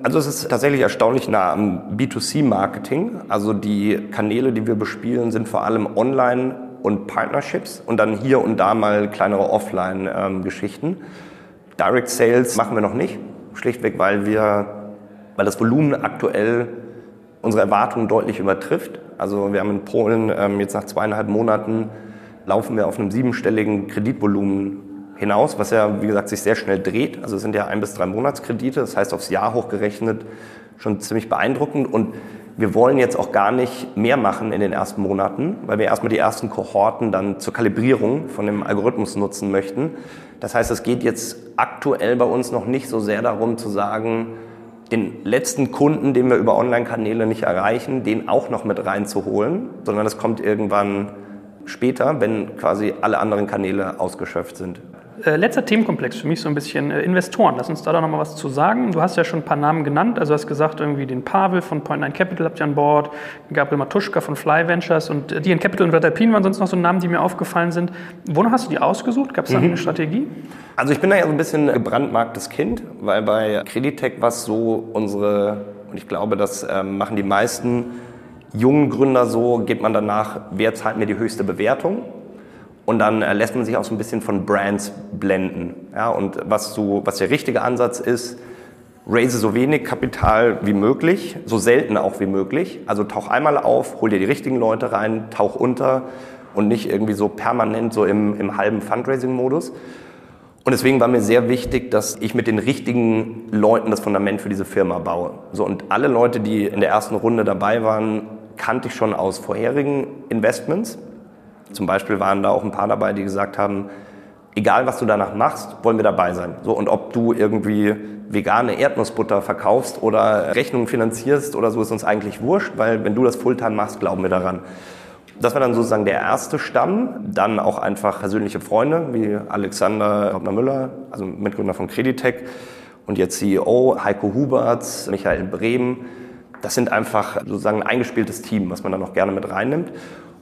Also es ist tatsächlich erstaunlich nah am B2C-Marketing. Also die Kanäle, die wir bespielen, sind vor allem online und Partnerships und dann hier und da mal kleinere Offline-Geschichten. Direct Sales machen wir noch nicht, schlichtweg, weil wir weil das Volumen aktuell unsere Erwartungen deutlich übertrifft. Also wir haben in Polen ähm, jetzt nach zweieinhalb Monaten laufen wir auf einem siebenstelligen Kreditvolumen hinaus, was ja, wie gesagt, sich sehr schnell dreht. Also es sind ja ein bis drei Monatskredite, das heißt aufs Jahr hochgerechnet schon ziemlich beeindruckend. Und wir wollen jetzt auch gar nicht mehr machen in den ersten Monaten, weil wir erstmal die ersten Kohorten dann zur Kalibrierung von dem Algorithmus nutzen möchten. Das heißt, es geht jetzt aktuell bei uns noch nicht so sehr darum zu sagen, den letzten Kunden, den wir über Online-Kanäle nicht erreichen, den auch noch mit reinzuholen, sondern es kommt irgendwann später, wenn quasi alle anderen Kanäle ausgeschöpft sind. Äh, letzter Themenkomplex für mich so ein bisschen äh, Investoren. Lass uns da doch noch mal was zu sagen. Du hast ja schon ein paar Namen genannt. Also du hast gesagt, irgendwie den Pavel von Point9 Capital habt ihr an Bord, Gabriel Matuschka von Fly Ventures und äh, die in Capital und Red Alpine waren sonst noch so Namen, die mir aufgefallen sind. Wonach hast du die ausgesucht? Gab es da mhm. eine Strategie? Also ich bin da ja so ein bisschen gebrandmarktes Kind, weil bei Creditec was so unsere, und ich glaube, das ähm, machen die meisten jungen Gründer so, geht man danach, wer zahlt mir die höchste Bewertung? Und dann äh, lässt man sich auch so ein bisschen von Brands blenden. Ja, und was, so, was der richtige Ansatz ist, raise so wenig Kapital wie möglich, so selten auch wie möglich. Also tauch einmal auf, hol dir die richtigen Leute rein, tauch unter und nicht irgendwie so permanent so im, im halben Fundraising-Modus. Und deswegen war mir sehr wichtig, dass ich mit den richtigen Leuten das Fundament für diese Firma baue. So, und alle Leute, die in der ersten Runde dabei waren, kannte ich schon aus vorherigen Investments. Zum Beispiel waren da auch ein paar dabei, die gesagt haben, egal was du danach machst, wollen wir dabei sein. So, und ob du irgendwie vegane Erdnussbutter verkaufst oder Rechnungen finanzierst oder so, ist uns eigentlich wurscht, weil wenn du das Fulltime machst, glauben wir daran. Das war dann sozusagen der erste Stamm. Dann auch einfach persönliche Freunde wie Alexander Hauptner-Müller, also Mitgründer von Creditec und jetzt CEO, Heiko Huberts, Michael Brehm. Das sind einfach sozusagen ein eingespieltes Team, was man dann auch gerne mit reinnimmt.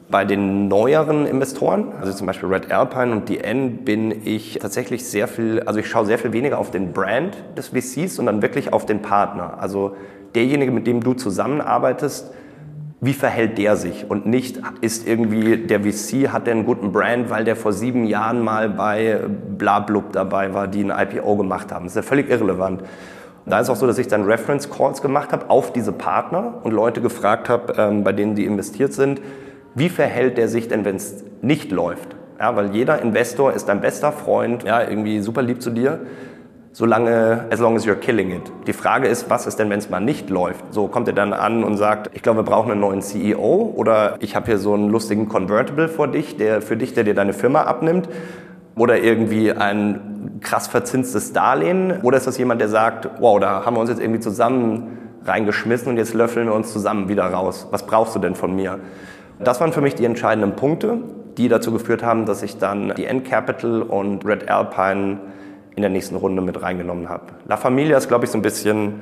Bei den neueren Investoren, also zum Beispiel Red Alpine und DN, bin ich tatsächlich sehr viel, also ich schaue sehr viel weniger auf den Brand des VCs, sondern wirklich auf den Partner. Also derjenige, mit dem du zusammenarbeitest, wie verhält der sich und nicht ist irgendwie der VC, hat der einen guten Brand, weil der vor sieben Jahren mal bei Blablub dabei war, die ein IPO gemacht haben. Das ist ja völlig irrelevant. Da ist auch so, dass ich dann Reference Calls gemacht habe auf diese Partner und Leute gefragt habe, ähm, bei denen die investiert sind, wie verhält der sich denn, wenn es nicht läuft? Ja, weil jeder Investor ist dein bester Freund, ja, irgendwie super lieb zu dir solange, as long as you're killing it. Die Frage ist, was ist denn, wenn es mal nicht läuft? So kommt er dann an und sagt, ich glaube, wir brauchen einen neuen CEO oder ich habe hier so einen lustigen Convertible vor dich, der für dich, der dir deine Firma abnimmt oder irgendwie ein krass verzinstes Darlehen oder ist das jemand, der sagt, wow, da haben wir uns jetzt irgendwie zusammen reingeschmissen und jetzt löffeln wir uns zusammen wieder raus. Was brauchst du denn von mir? Das waren für mich die entscheidenden Punkte, die dazu geführt haben, dass ich dann die End Capital und Red Alpine in der nächsten Runde mit reingenommen habe. La Familia ist, glaube ich, so ein bisschen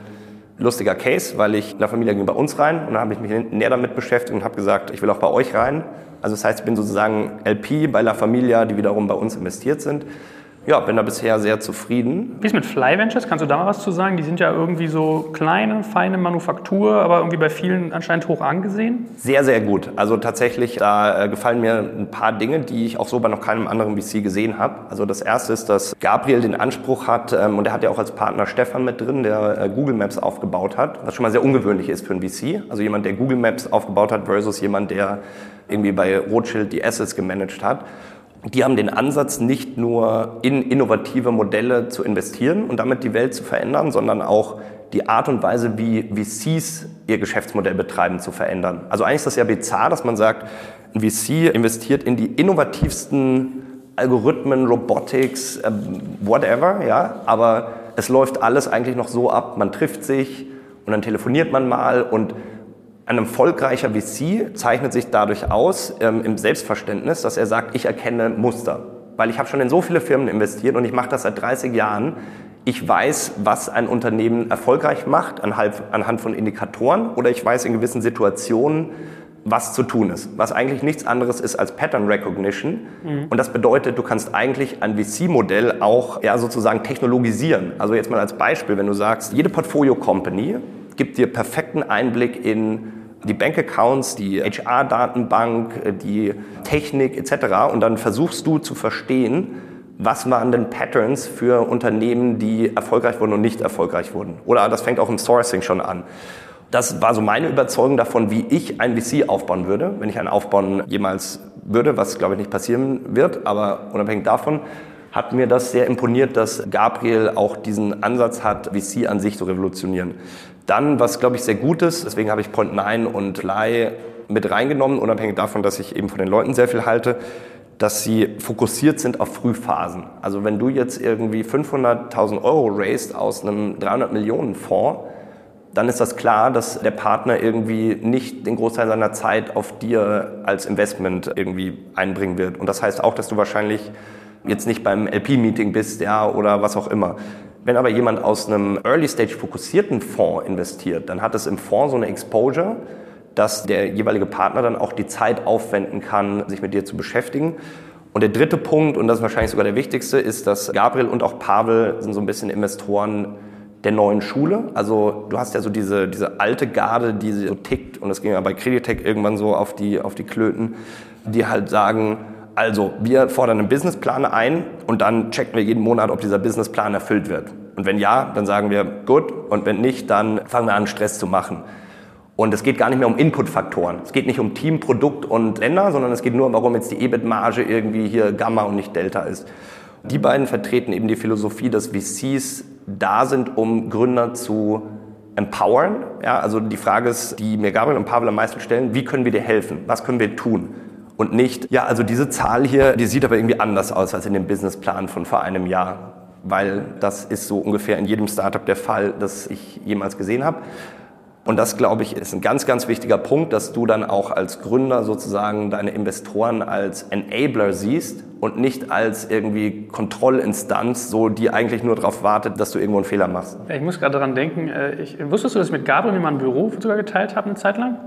lustiger Case, weil ich La Familia ging bei uns rein und dann habe ich mich näher damit beschäftigt und habe gesagt, ich will auch bei euch rein. Also das heißt, ich bin sozusagen LP bei La Familia, die wiederum bei uns investiert sind ja, bin da bisher sehr zufrieden. Wie ist mit Fly Ventures? Kannst du da mal was zu sagen? Die sind ja irgendwie so kleine, feine Manufaktur, aber irgendwie bei vielen anscheinend hoch angesehen. Sehr, sehr gut. Also tatsächlich, da äh, gefallen mir ein paar Dinge, die ich auch so bei noch keinem anderen VC gesehen habe. Also das erste ist, dass Gabriel den Anspruch hat, ähm, und er hat ja auch als Partner Stefan mit drin, der äh, Google Maps aufgebaut hat, was schon mal sehr ungewöhnlich ist für ein VC. Also jemand, der Google Maps aufgebaut hat versus jemand, der irgendwie bei Rothschild die Assets gemanagt hat die haben den Ansatz, nicht nur in innovative Modelle zu investieren und damit die Welt zu verändern, sondern auch die Art und Weise, wie VCs ihr Geschäftsmodell betreiben, zu verändern. Also eigentlich ist das ja bizarr, dass man sagt, ein VC investiert in die innovativsten Algorithmen, Robotics, äh, whatever, ja, aber es läuft alles eigentlich noch so ab, man trifft sich und dann telefoniert man mal und ein erfolgreicher VC zeichnet sich dadurch aus ähm, im Selbstverständnis, dass er sagt, ich erkenne Muster. Weil ich habe schon in so viele Firmen investiert und ich mache das seit 30 Jahren. Ich weiß, was ein Unternehmen erfolgreich macht anhand, anhand von Indikatoren oder ich weiß in gewissen Situationen, was zu tun ist. Was eigentlich nichts anderes ist als Pattern Recognition. Mhm. Und das bedeutet, du kannst eigentlich ein VC-Modell auch ja, sozusagen technologisieren. Also jetzt mal als Beispiel, wenn du sagst, jede Portfolio-Company gibt dir perfekten Einblick in die Bankaccounts, die HR-Datenbank, die Technik etc. Und dann versuchst du zu verstehen, was waren denn Patterns für Unternehmen, die erfolgreich wurden und nicht erfolgreich wurden. Oder das fängt auch im Sourcing schon an. Das war so meine Überzeugung davon, wie ich ein VC aufbauen würde, wenn ich einen aufbauen jemals würde, was glaube ich nicht passieren wird, aber unabhängig davon hat mir das sehr imponiert, dass Gabriel auch diesen Ansatz hat, VC an sich zu revolutionieren. Dann, was glaube ich sehr gut ist, deswegen habe ich Point9 und Fly mit reingenommen, unabhängig davon, dass ich eben von den Leuten sehr viel halte, dass sie fokussiert sind auf Frühphasen. Also wenn du jetzt irgendwie 500.000 Euro raised aus einem 300 Millionen Fonds, dann ist das klar, dass der Partner irgendwie nicht den Großteil seiner Zeit auf dir als Investment irgendwie einbringen wird. Und das heißt auch, dass du wahrscheinlich jetzt nicht beim LP-Meeting bist, ja, oder was auch immer. Wenn aber jemand aus einem Early-Stage fokussierten Fonds investiert, dann hat es im Fonds so eine Exposure, dass der jeweilige Partner dann auch die Zeit aufwenden kann, sich mit dir zu beschäftigen. Und der dritte Punkt, und das ist wahrscheinlich sogar der wichtigste, ist, dass Gabriel und auch Pavel sind so ein bisschen Investoren der neuen Schule. Also du hast ja so diese, diese alte Garde, die so tickt, und das ging ja bei Creditec irgendwann so auf die, auf die Klöten, die halt sagen, also, wir fordern einen Businessplan ein und dann checken wir jeden Monat, ob dieser Businessplan erfüllt wird. Und wenn ja, dann sagen wir gut und wenn nicht, dann fangen wir an, Stress zu machen. Und es geht gar nicht mehr um Inputfaktoren. Es geht nicht um Team, Produkt und Länder, sondern es geht nur, warum jetzt die EBIT-Marge irgendwie hier Gamma und nicht Delta ist. Die beiden vertreten eben die Philosophie, dass VCs da sind, um Gründer zu empowern. Ja, also die Frage ist, die mir Gabriel und Pavel am meisten stellen, wie können wir dir helfen? Was können wir tun? Und nicht, ja, also diese Zahl hier, die sieht aber irgendwie anders aus als in dem Businessplan von vor einem Jahr, weil das ist so ungefähr in jedem Startup der Fall, das ich jemals gesehen habe. Und das, glaube ich, ist ein ganz, ganz wichtiger Punkt, dass du dann auch als Gründer sozusagen deine Investoren als Enabler siehst und nicht als irgendwie Kontrollinstanz, so die eigentlich nur darauf wartet, dass du irgendwo einen Fehler machst. Ich muss gerade daran denken, äh, ich, wusstest du, dass ich mit Gabriel mal ein Büro sogar geteilt habe eine Zeit lang?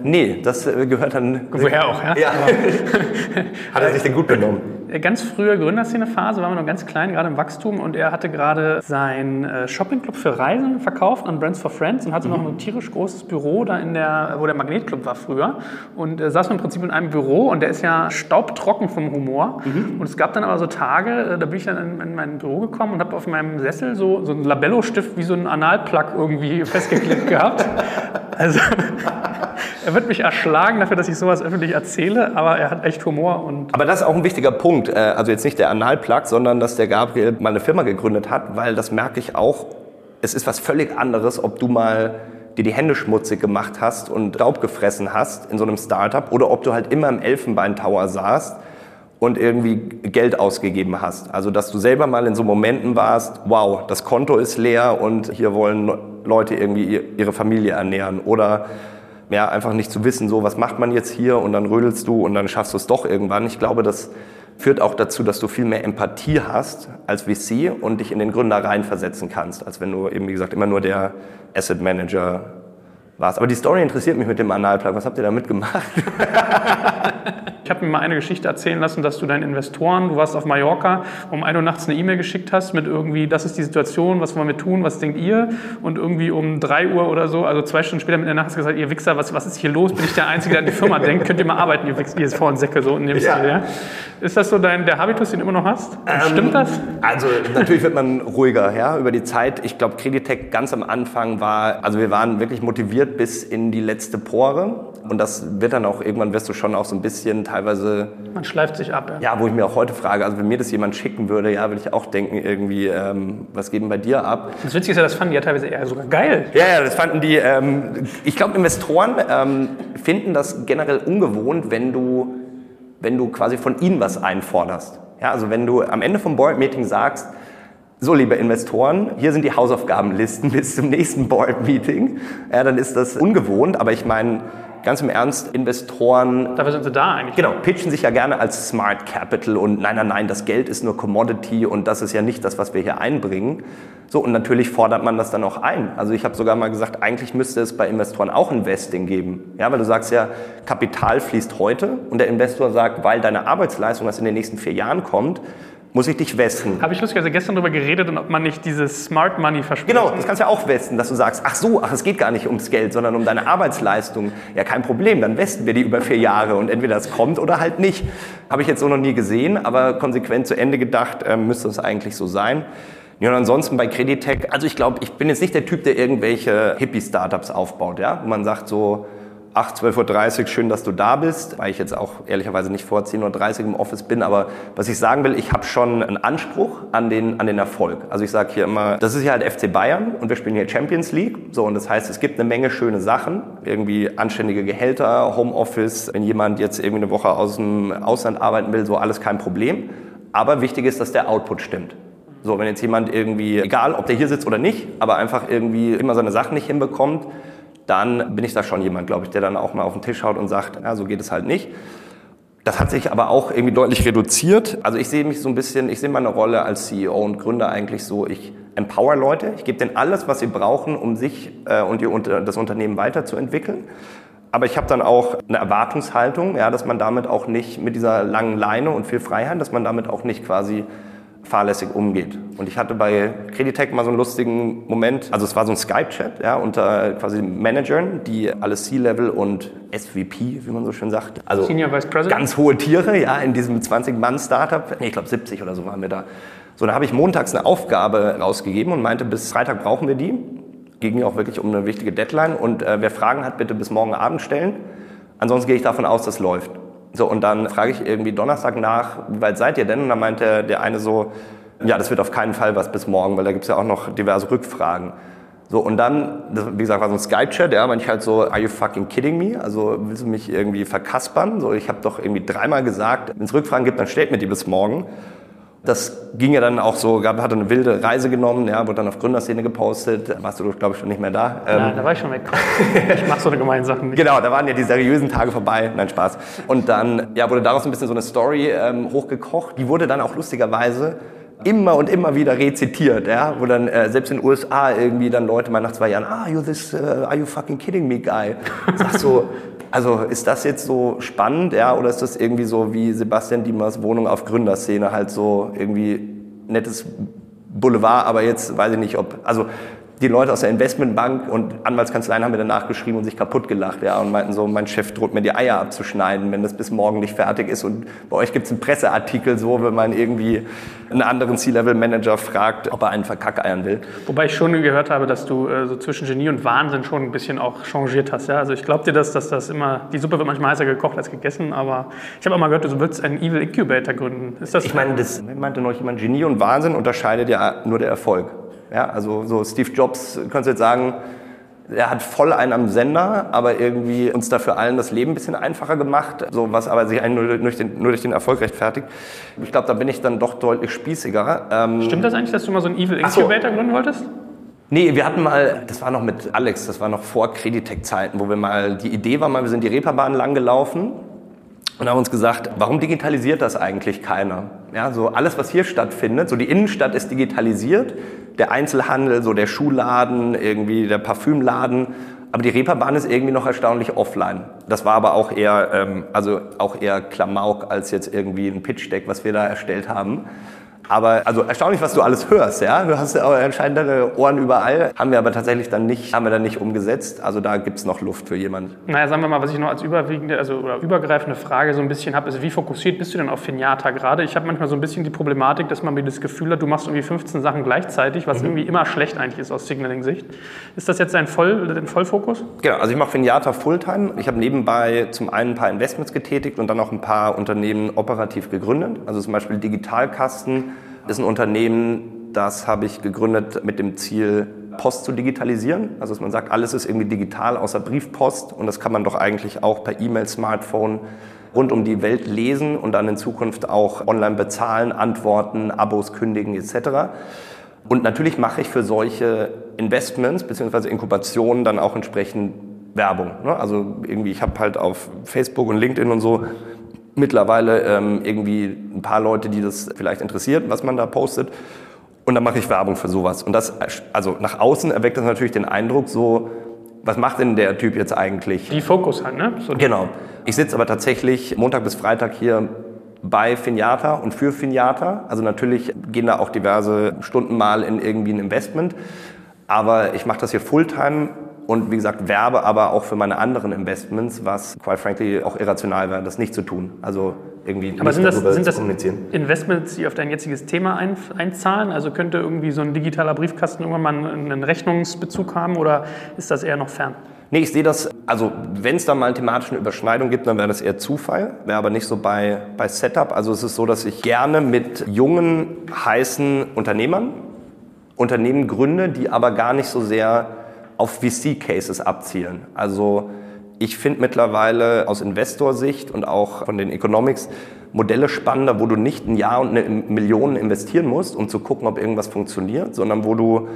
Nee, das äh, gehört dann. Woher auch, ja? ja. Hat er sich denn gut genommen? Ganz frühe Gründerszene-Phase waren wir noch ganz klein, gerade im Wachstum und er hatte gerade sein äh, Shoppingclub für Reisen verkauft an Brands for Friends und hatte mhm. noch ein tierisch großes Büro da in der, wo der Magnetclub war früher und äh, saß im Prinzip in einem Büro und der ist ja staubtrocken vom Humor mhm. und es gab dann aber so Tage, äh, da bin ich dann in, in mein Büro gekommen und habe auf meinem Sessel so, so einen Labello-Stift wie so einen Analplug irgendwie festgeklebt gehabt. Also er wird mich erschlagen dafür, dass ich sowas öffentlich erzähle, aber er hat echt Humor. Und aber das ist auch ein wichtiger Punkt. Äh, also jetzt nicht der Analplug, sondern dass der Gabriel mal eine Firma gegründet hat, weil das merke ich auch. Es ist was völlig anderes, ob du mal dir die Hände schmutzig gemacht hast und Raub gefressen hast in so einem Startup oder ob du halt immer im Elfenbeintower saßt und irgendwie Geld ausgegeben hast. Also dass du selber mal in so Momenten warst, wow, das Konto ist leer und hier wollen Leute irgendwie ihre Familie ernähren oder ja, einfach nicht zu wissen, so was macht man jetzt hier und dann rödelst du und dann schaffst du es doch irgendwann. Ich glaube, das führt auch dazu, dass du viel mehr Empathie hast als VC und dich in den Gründer reinversetzen kannst, als wenn du eben, wie gesagt, immer nur der Asset Manager warst. Aber die Story interessiert mich mit dem Analplug. Was habt ihr da mitgemacht? Ich habe mir mal eine Geschichte erzählen lassen, dass du deinen Investoren, du warst auf Mallorca, um 1 Uhr nachts eine E-Mail geschickt hast mit irgendwie, das ist die Situation, was wollen wir tun, was denkt ihr? Und irgendwie um 3 Uhr oder so, also zwei Stunden später mit der Nacht hast du gesagt, ihr Wichser, was, was ist hier los? Bin ich der Einzige, der an die Firma denkt? Könnt ihr mal arbeiten, ihr Wichser, ihr faulen Säcke, so in dem ja. Stil, ja? Ist das so dein, der Habitus, den du immer noch hast? Ähm, Stimmt das? Also natürlich wird man ruhiger, ja, über die Zeit. Ich glaube, Creditec ganz am Anfang war, also wir waren wirklich motiviert bis in die letzte Pore. Und das wird dann auch, irgendwann wirst du schon auch so ein bisschen teilweise... Man schleift sich ab, ja. Ja, wo ich mir auch heute frage, also wenn mir das jemand schicken würde, ja, würde ich auch denken, irgendwie, ähm, was geht denn bei dir ab? Das Witzige ist ja, das fanden die ja teilweise eher sogar geil. Ja, ja, das fanden die, ähm, ich glaube, Investoren ähm, finden das generell ungewohnt, wenn du, wenn du quasi von ihnen was einforderst. Ja, also wenn du am Ende vom Board-Meeting sagst, so, liebe Investoren, hier sind die Hausaufgabenlisten bis zum nächsten Board-Meeting. Ja, dann ist das ungewohnt, aber ich meine, ganz im Ernst, Investoren. Dafür sind sie da eigentlich. Genau, pitchen sich ja gerne als Smart Capital und nein, nein, nein, das Geld ist nur Commodity und das ist ja nicht das, was wir hier einbringen. So, und natürlich fordert man das dann auch ein. Also ich habe sogar mal gesagt, eigentlich müsste es bei Investoren auch Investing geben. Ja, weil du sagst ja, Kapital fließt heute und der Investor sagt, weil deine Arbeitsleistung, was in den nächsten vier Jahren kommt, muss ich dich westen. Habe ich lustigerweise gestern darüber geredet und ob man nicht dieses Smart Money verspricht. Genau, das kannst du ja auch westen, dass du sagst, ach so, ach, es geht gar nicht ums Geld, sondern um deine Arbeitsleistung. Ja, kein Problem, dann westen wir die über vier Jahre und entweder es kommt oder halt nicht. Habe ich jetzt so noch nie gesehen, aber konsequent zu Ende gedacht, äh, müsste es eigentlich so sein. Ja, und ansonsten bei Creditec, also ich glaube, ich bin jetzt nicht der Typ, der irgendwelche Hippie-Startups aufbaut, ja, wo man sagt so, 8, 12.30 Uhr, schön, dass du da bist, weil ich jetzt auch ehrlicherweise nicht vor 10.30 Uhr im Office bin, aber was ich sagen will, ich habe schon einen Anspruch an den, an den Erfolg. Also ich sage hier immer, das ist ja halt FC Bayern und wir spielen hier Champions League, so und das heißt, es gibt eine Menge schöne Sachen, irgendwie anständige Gehälter, Homeoffice, wenn jemand jetzt irgendwie eine Woche aus dem Ausland arbeiten will, so alles kein Problem, aber wichtig ist, dass der Output stimmt. So, wenn jetzt jemand irgendwie, egal ob der hier sitzt oder nicht, aber einfach irgendwie immer seine Sachen nicht hinbekommt, dann bin ich da schon jemand, glaube ich, der dann auch mal auf den Tisch haut und sagt, ja, so geht es halt nicht. Das hat sich aber auch irgendwie deutlich reduziert. Also ich sehe mich so ein bisschen, ich sehe meine Rolle als CEO und Gründer eigentlich so, ich empower Leute, ich gebe denen alles, was sie brauchen, um sich äh, und ihr, das Unternehmen weiterzuentwickeln. Aber ich habe dann auch eine Erwartungshaltung, ja, dass man damit auch nicht mit dieser langen Leine und viel Freiheit, dass man damit auch nicht quasi fahrlässig umgeht. Und ich hatte bei Creditec mal so einen lustigen Moment, also es war so ein Skype-Chat ja, unter quasi Managern, die alle C-Level und SVP, wie man so schön sagt, also Senior Vice President. ganz hohe Tiere, ja, in diesem 20-Mann-Startup, nee, ich glaube 70 oder so waren wir da. So, da habe ich montags eine Aufgabe rausgegeben und meinte, bis Freitag brauchen wir die. Ging mir auch wirklich um eine wichtige Deadline und äh, wer Fragen hat, bitte bis morgen Abend stellen. Ansonsten gehe ich davon aus, das läuft. So, und dann frage ich irgendwie Donnerstag nach, wie weit seid ihr denn? Und dann meinte der eine so, ja, das wird auf keinen Fall was bis morgen, weil da gibt es ja auch noch diverse Rückfragen. So, und dann, das, wie gesagt, war so ein Skype-Chat, ja, manchmal halt so, are you fucking kidding me? Also willst du mich irgendwie verkaspern? So, ich habe doch irgendwie dreimal gesagt, wenn es Rückfragen gibt, dann stellt mir die bis morgen. Das ging ja dann auch so, gab, hatte eine wilde Reise genommen, ja, wurde dann auf Gründerszene gepostet. Warst du, glaube ich, schon nicht mehr da. Ähm, da war ich schon weg. ich mache so eine gemeine nicht. Genau, da waren ja die seriösen Tage vorbei. Nein, Spaß. Und dann ja, wurde daraus ein bisschen so eine Story ähm, hochgekocht. Die wurde dann auch lustigerweise immer und immer wieder rezitiert, ja, wo dann äh, selbst in den USA irgendwie dann Leute mal nach zwei Jahren, ah, you this, uh, are you fucking kidding me, guy? Sag so, also ist das jetzt so spannend, ja, oder ist das irgendwie so wie Sebastian Diemers Wohnung auf Gründerszene halt so irgendwie nettes Boulevard, aber jetzt weiß ich nicht, ob, also die Leute aus der Investmentbank und Anwaltskanzleien haben mir danach geschrieben und sich kaputt gelacht, ja, und meinten so, mein Chef droht mir die Eier abzuschneiden, wenn das bis morgen nicht fertig ist. Und bei euch gibt es einen Presseartikel so, wenn man irgendwie einen anderen C-Level-Manager fragt, ob er einen verkackeiern will. Wobei ich schon gehört habe, dass du äh, so zwischen Genie und Wahnsinn schon ein bisschen auch changiert hast, ja. Also ich glaube dir das, dass das immer, die Suppe wird manchmal heißer gekocht als gegessen, aber ich habe auch mal gehört, du würdest einen Evil Incubator gründen. Ist das? Ich meine, das meinte noch jemand, Genie und Wahnsinn unterscheidet ja nur der Erfolg. Ja, also so Steve Jobs, kannst du jetzt sagen, er hat voll einen am Sender, aber irgendwie uns dafür allen das Leben ein bisschen einfacher gemacht, so was aber sich nur durch, den, nur durch den Erfolg rechtfertigt. Ich glaube, da bin ich dann doch deutlich spießiger. Ähm Stimmt das eigentlich, dass du mal so einen Evil Incubator so. gründen wolltest? Nee, wir hatten mal, das war noch mit Alex, das war noch vor Creditec-Zeiten, wo wir mal, die Idee war mal, wir sind die Reeperbahn lang gelaufen und haben uns gesagt, warum digitalisiert das eigentlich keiner? Ja, so alles, was hier stattfindet, so die Innenstadt ist digitalisiert, der Einzelhandel, so der Schuhladen, irgendwie der Parfümladen, aber die Reeperbahn ist irgendwie noch erstaunlich offline. Das war aber auch eher, ähm, also auch eher Klamauk als jetzt irgendwie ein Pitch-Deck, was wir da erstellt haben. Aber also erstaunlich, was du alles hörst, ja. Du hast ja anscheinend deine Ohren überall. Haben wir aber tatsächlich dann nicht, haben wir dann nicht umgesetzt. Also da gibt es noch Luft für jemanden. Naja, sagen wir mal, was ich noch als überwiegende, also oder übergreifende Frage so ein bisschen habe, ist, wie fokussiert bist du denn auf Finata gerade? Ich habe manchmal so ein bisschen die Problematik, dass man mir das Gefühl hat, du machst irgendwie 15 Sachen gleichzeitig, was mhm. irgendwie immer schlecht eigentlich ist aus Signaling-Sicht. Ist das jetzt dein, Voll, dein Vollfokus? Genau, also ich mache Finata Fulltime. Ich habe nebenbei zum einen ein paar Investments getätigt und dann auch ein paar Unternehmen operativ gegründet. Also zum Beispiel Digitalkasten ist ein Unternehmen, das habe ich gegründet mit dem Ziel, Post zu digitalisieren. Also dass man sagt, alles ist irgendwie digital außer Briefpost und das kann man doch eigentlich auch per E-Mail, Smartphone rund um die Welt lesen und dann in Zukunft auch online bezahlen, antworten, Abos kündigen etc. Und natürlich mache ich für solche Investments bzw. Inkubationen dann auch entsprechend Werbung. Ne? Also irgendwie, ich habe halt auf Facebook und LinkedIn und so mittlerweile ähm, irgendwie ein paar Leute, die das vielleicht interessiert, was man da postet. Und dann mache ich Werbung für sowas. Und das, also nach außen erweckt das natürlich den Eindruck, so, was macht denn der Typ jetzt eigentlich? Die Fokus halt, ne? So genau. Ich sitze aber tatsächlich Montag bis Freitag hier bei Finjata und für Finjata. Also natürlich gehen da auch diverse Stunden mal in irgendwie ein Investment. Aber ich mache das hier Fulltime und wie gesagt werbe aber auch für meine anderen Investments, was quite frankly auch irrational wäre, das nicht zu tun. Also irgendwie aber sind das, sind das Investments, die auf dein jetziges Thema ein, einzahlen? Also könnte irgendwie so ein digitaler Briefkasten irgendwann mal einen Rechnungsbezug haben oder ist das eher noch fern? Nee, ich sehe das, also wenn es da mal eine thematische Überschneidung gibt, dann wäre das eher Zufall, wäre aber nicht so bei, bei Setup. Also es ist so, dass ich gerne mit jungen, heißen Unternehmern Unternehmen gründe, die aber gar nicht so sehr auf VC-Cases abzielen. Also ich finde mittlerweile aus Investorsicht und auch von den Economics Modelle spannender, wo du nicht ein Jahr und eine Million investieren musst, um zu gucken, ob irgendwas funktioniert, sondern wo du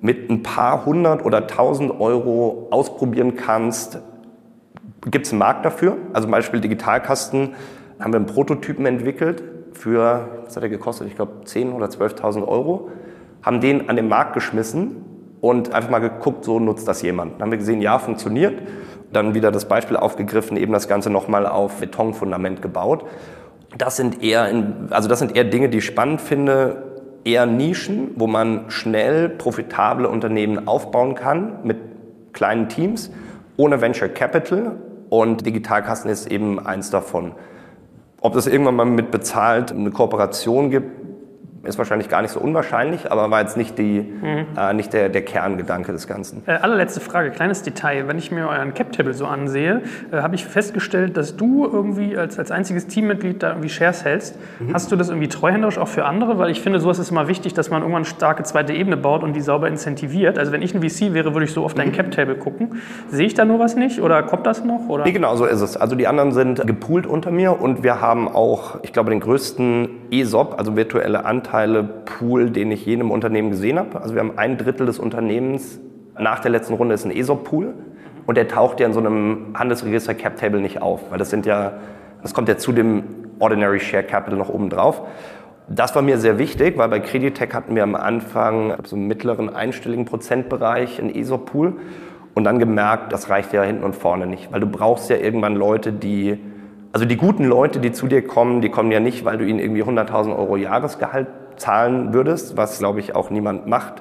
mit ein paar hundert oder tausend Euro ausprobieren kannst, gibt es einen Markt dafür. Also zum Beispiel Digitalkasten haben wir einen Prototypen entwickelt für, was hat er gekostet? Ich glaube 10.000 oder 12.000 Euro. Haben den an den Markt geschmissen und einfach mal geguckt, so nutzt das jemand. Dann haben wir gesehen, ja, funktioniert. Dann wieder das Beispiel aufgegriffen, eben das Ganze nochmal auf Betonfundament gebaut. Das sind eher, in, also das sind eher Dinge, die ich spannend finde, eher Nischen, wo man schnell profitable Unternehmen aufbauen kann mit kleinen Teams, ohne Venture Capital. Und Digitalkasten ist eben eins davon. Ob das irgendwann mal mit bezahlt eine Kooperation gibt, ist wahrscheinlich gar nicht so unwahrscheinlich, aber war jetzt nicht, die, mhm. äh, nicht der, der Kerngedanke des Ganzen. Äh, allerletzte Frage, kleines Detail. Wenn ich mir euren Cap-Table so ansehe, äh, habe ich festgestellt, dass du irgendwie als, als einziges Teammitglied da irgendwie Shares hältst. Mhm. Hast du das irgendwie treuhänderisch auch für andere? Weil ich finde, sowas ist immer wichtig, dass man irgendwann eine starke zweite Ebene baut und die sauber incentiviert. Also wenn ich ein VC wäre, würde ich so auf dein mhm. Cap-Table gucken. Sehe ich da nur was nicht oder kommt das noch? Oder? Nee, genau, so ist es. Also die anderen sind gepoolt unter mir und wir haben auch, ich glaube, den größten ESOP, also virtuelle Anteile-Pool, den ich je in einem Unternehmen gesehen habe. Also wir haben ein Drittel des Unternehmens nach der letzten Runde ist ein ESOP-Pool und der taucht ja in so einem Handelsregister Cap Table nicht auf, weil das sind ja, das kommt ja zu dem Ordinary Share Capital noch oben drauf. Das war mir sehr wichtig, weil bei Creditec hatten wir am Anfang so einen mittleren einstelligen Prozentbereich einen ESOP-Pool und dann gemerkt, das reicht ja hinten und vorne nicht, weil du brauchst ja irgendwann Leute, die also die guten Leute, die zu dir kommen, die kommen ja nicht, weil du ihnen irgendwie 100.000 Euro Jahresgehalt zahlen würdest, was glaube ich auch niemand macht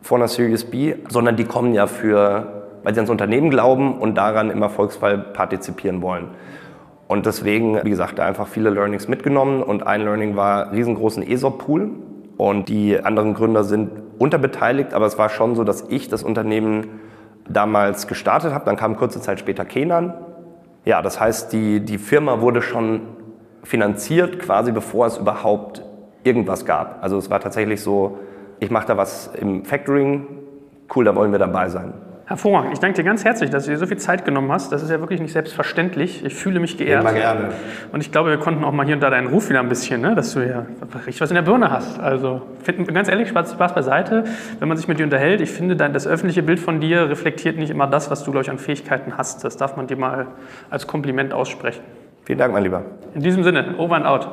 vor einer Series B, sondern die kommen ja für, weil sie ans Unternehmen glauben und daran im Erfolgsfall partizipieren wollen. Und deswegen, wie gesagt, da einfach viele Learnings mitgenommen und ein Learning war riesengroßen ESOP-Pool und die anderen Gründer sind unterbeteiligt, aber es war schon so, dass ich das Unternehmen damals gestartet habe. Dann kam kurze Zeit später Kenan ja, das heißt, die, die Firma wurde schon finanziert, quasi bevor es überhaupt irgendwas gab. Also es war tatsächlich so, ich mache da was im Factoring, cool, da wollen wir dabei sein. Hervorragend. Ich danke dir ganz herzlich, dass du dir so viel Zeit genommen hast. Das ist ja wirklich nicht selbstverständlich. Ich fühle mich geehrt. Immer gerne. Und ich glaube, wir konnten auch mal hier und da deinen Ruf wieder ein bisschen, ne? dass du ja richtig was in der Birne hast. Also find, ganz ehrlich, Spaß, Spaß beiseite, wenn man sich mit dir unterhält. Ich finde, das öffentliche Bild von dir reflektiert nicht immer das, was du, glaube ich, an Fähigkeiten hast. Das darf man dir mal als Kompliment aussprechen. Vielen Dank, mein Lieber. In diesem Sinne, over and out.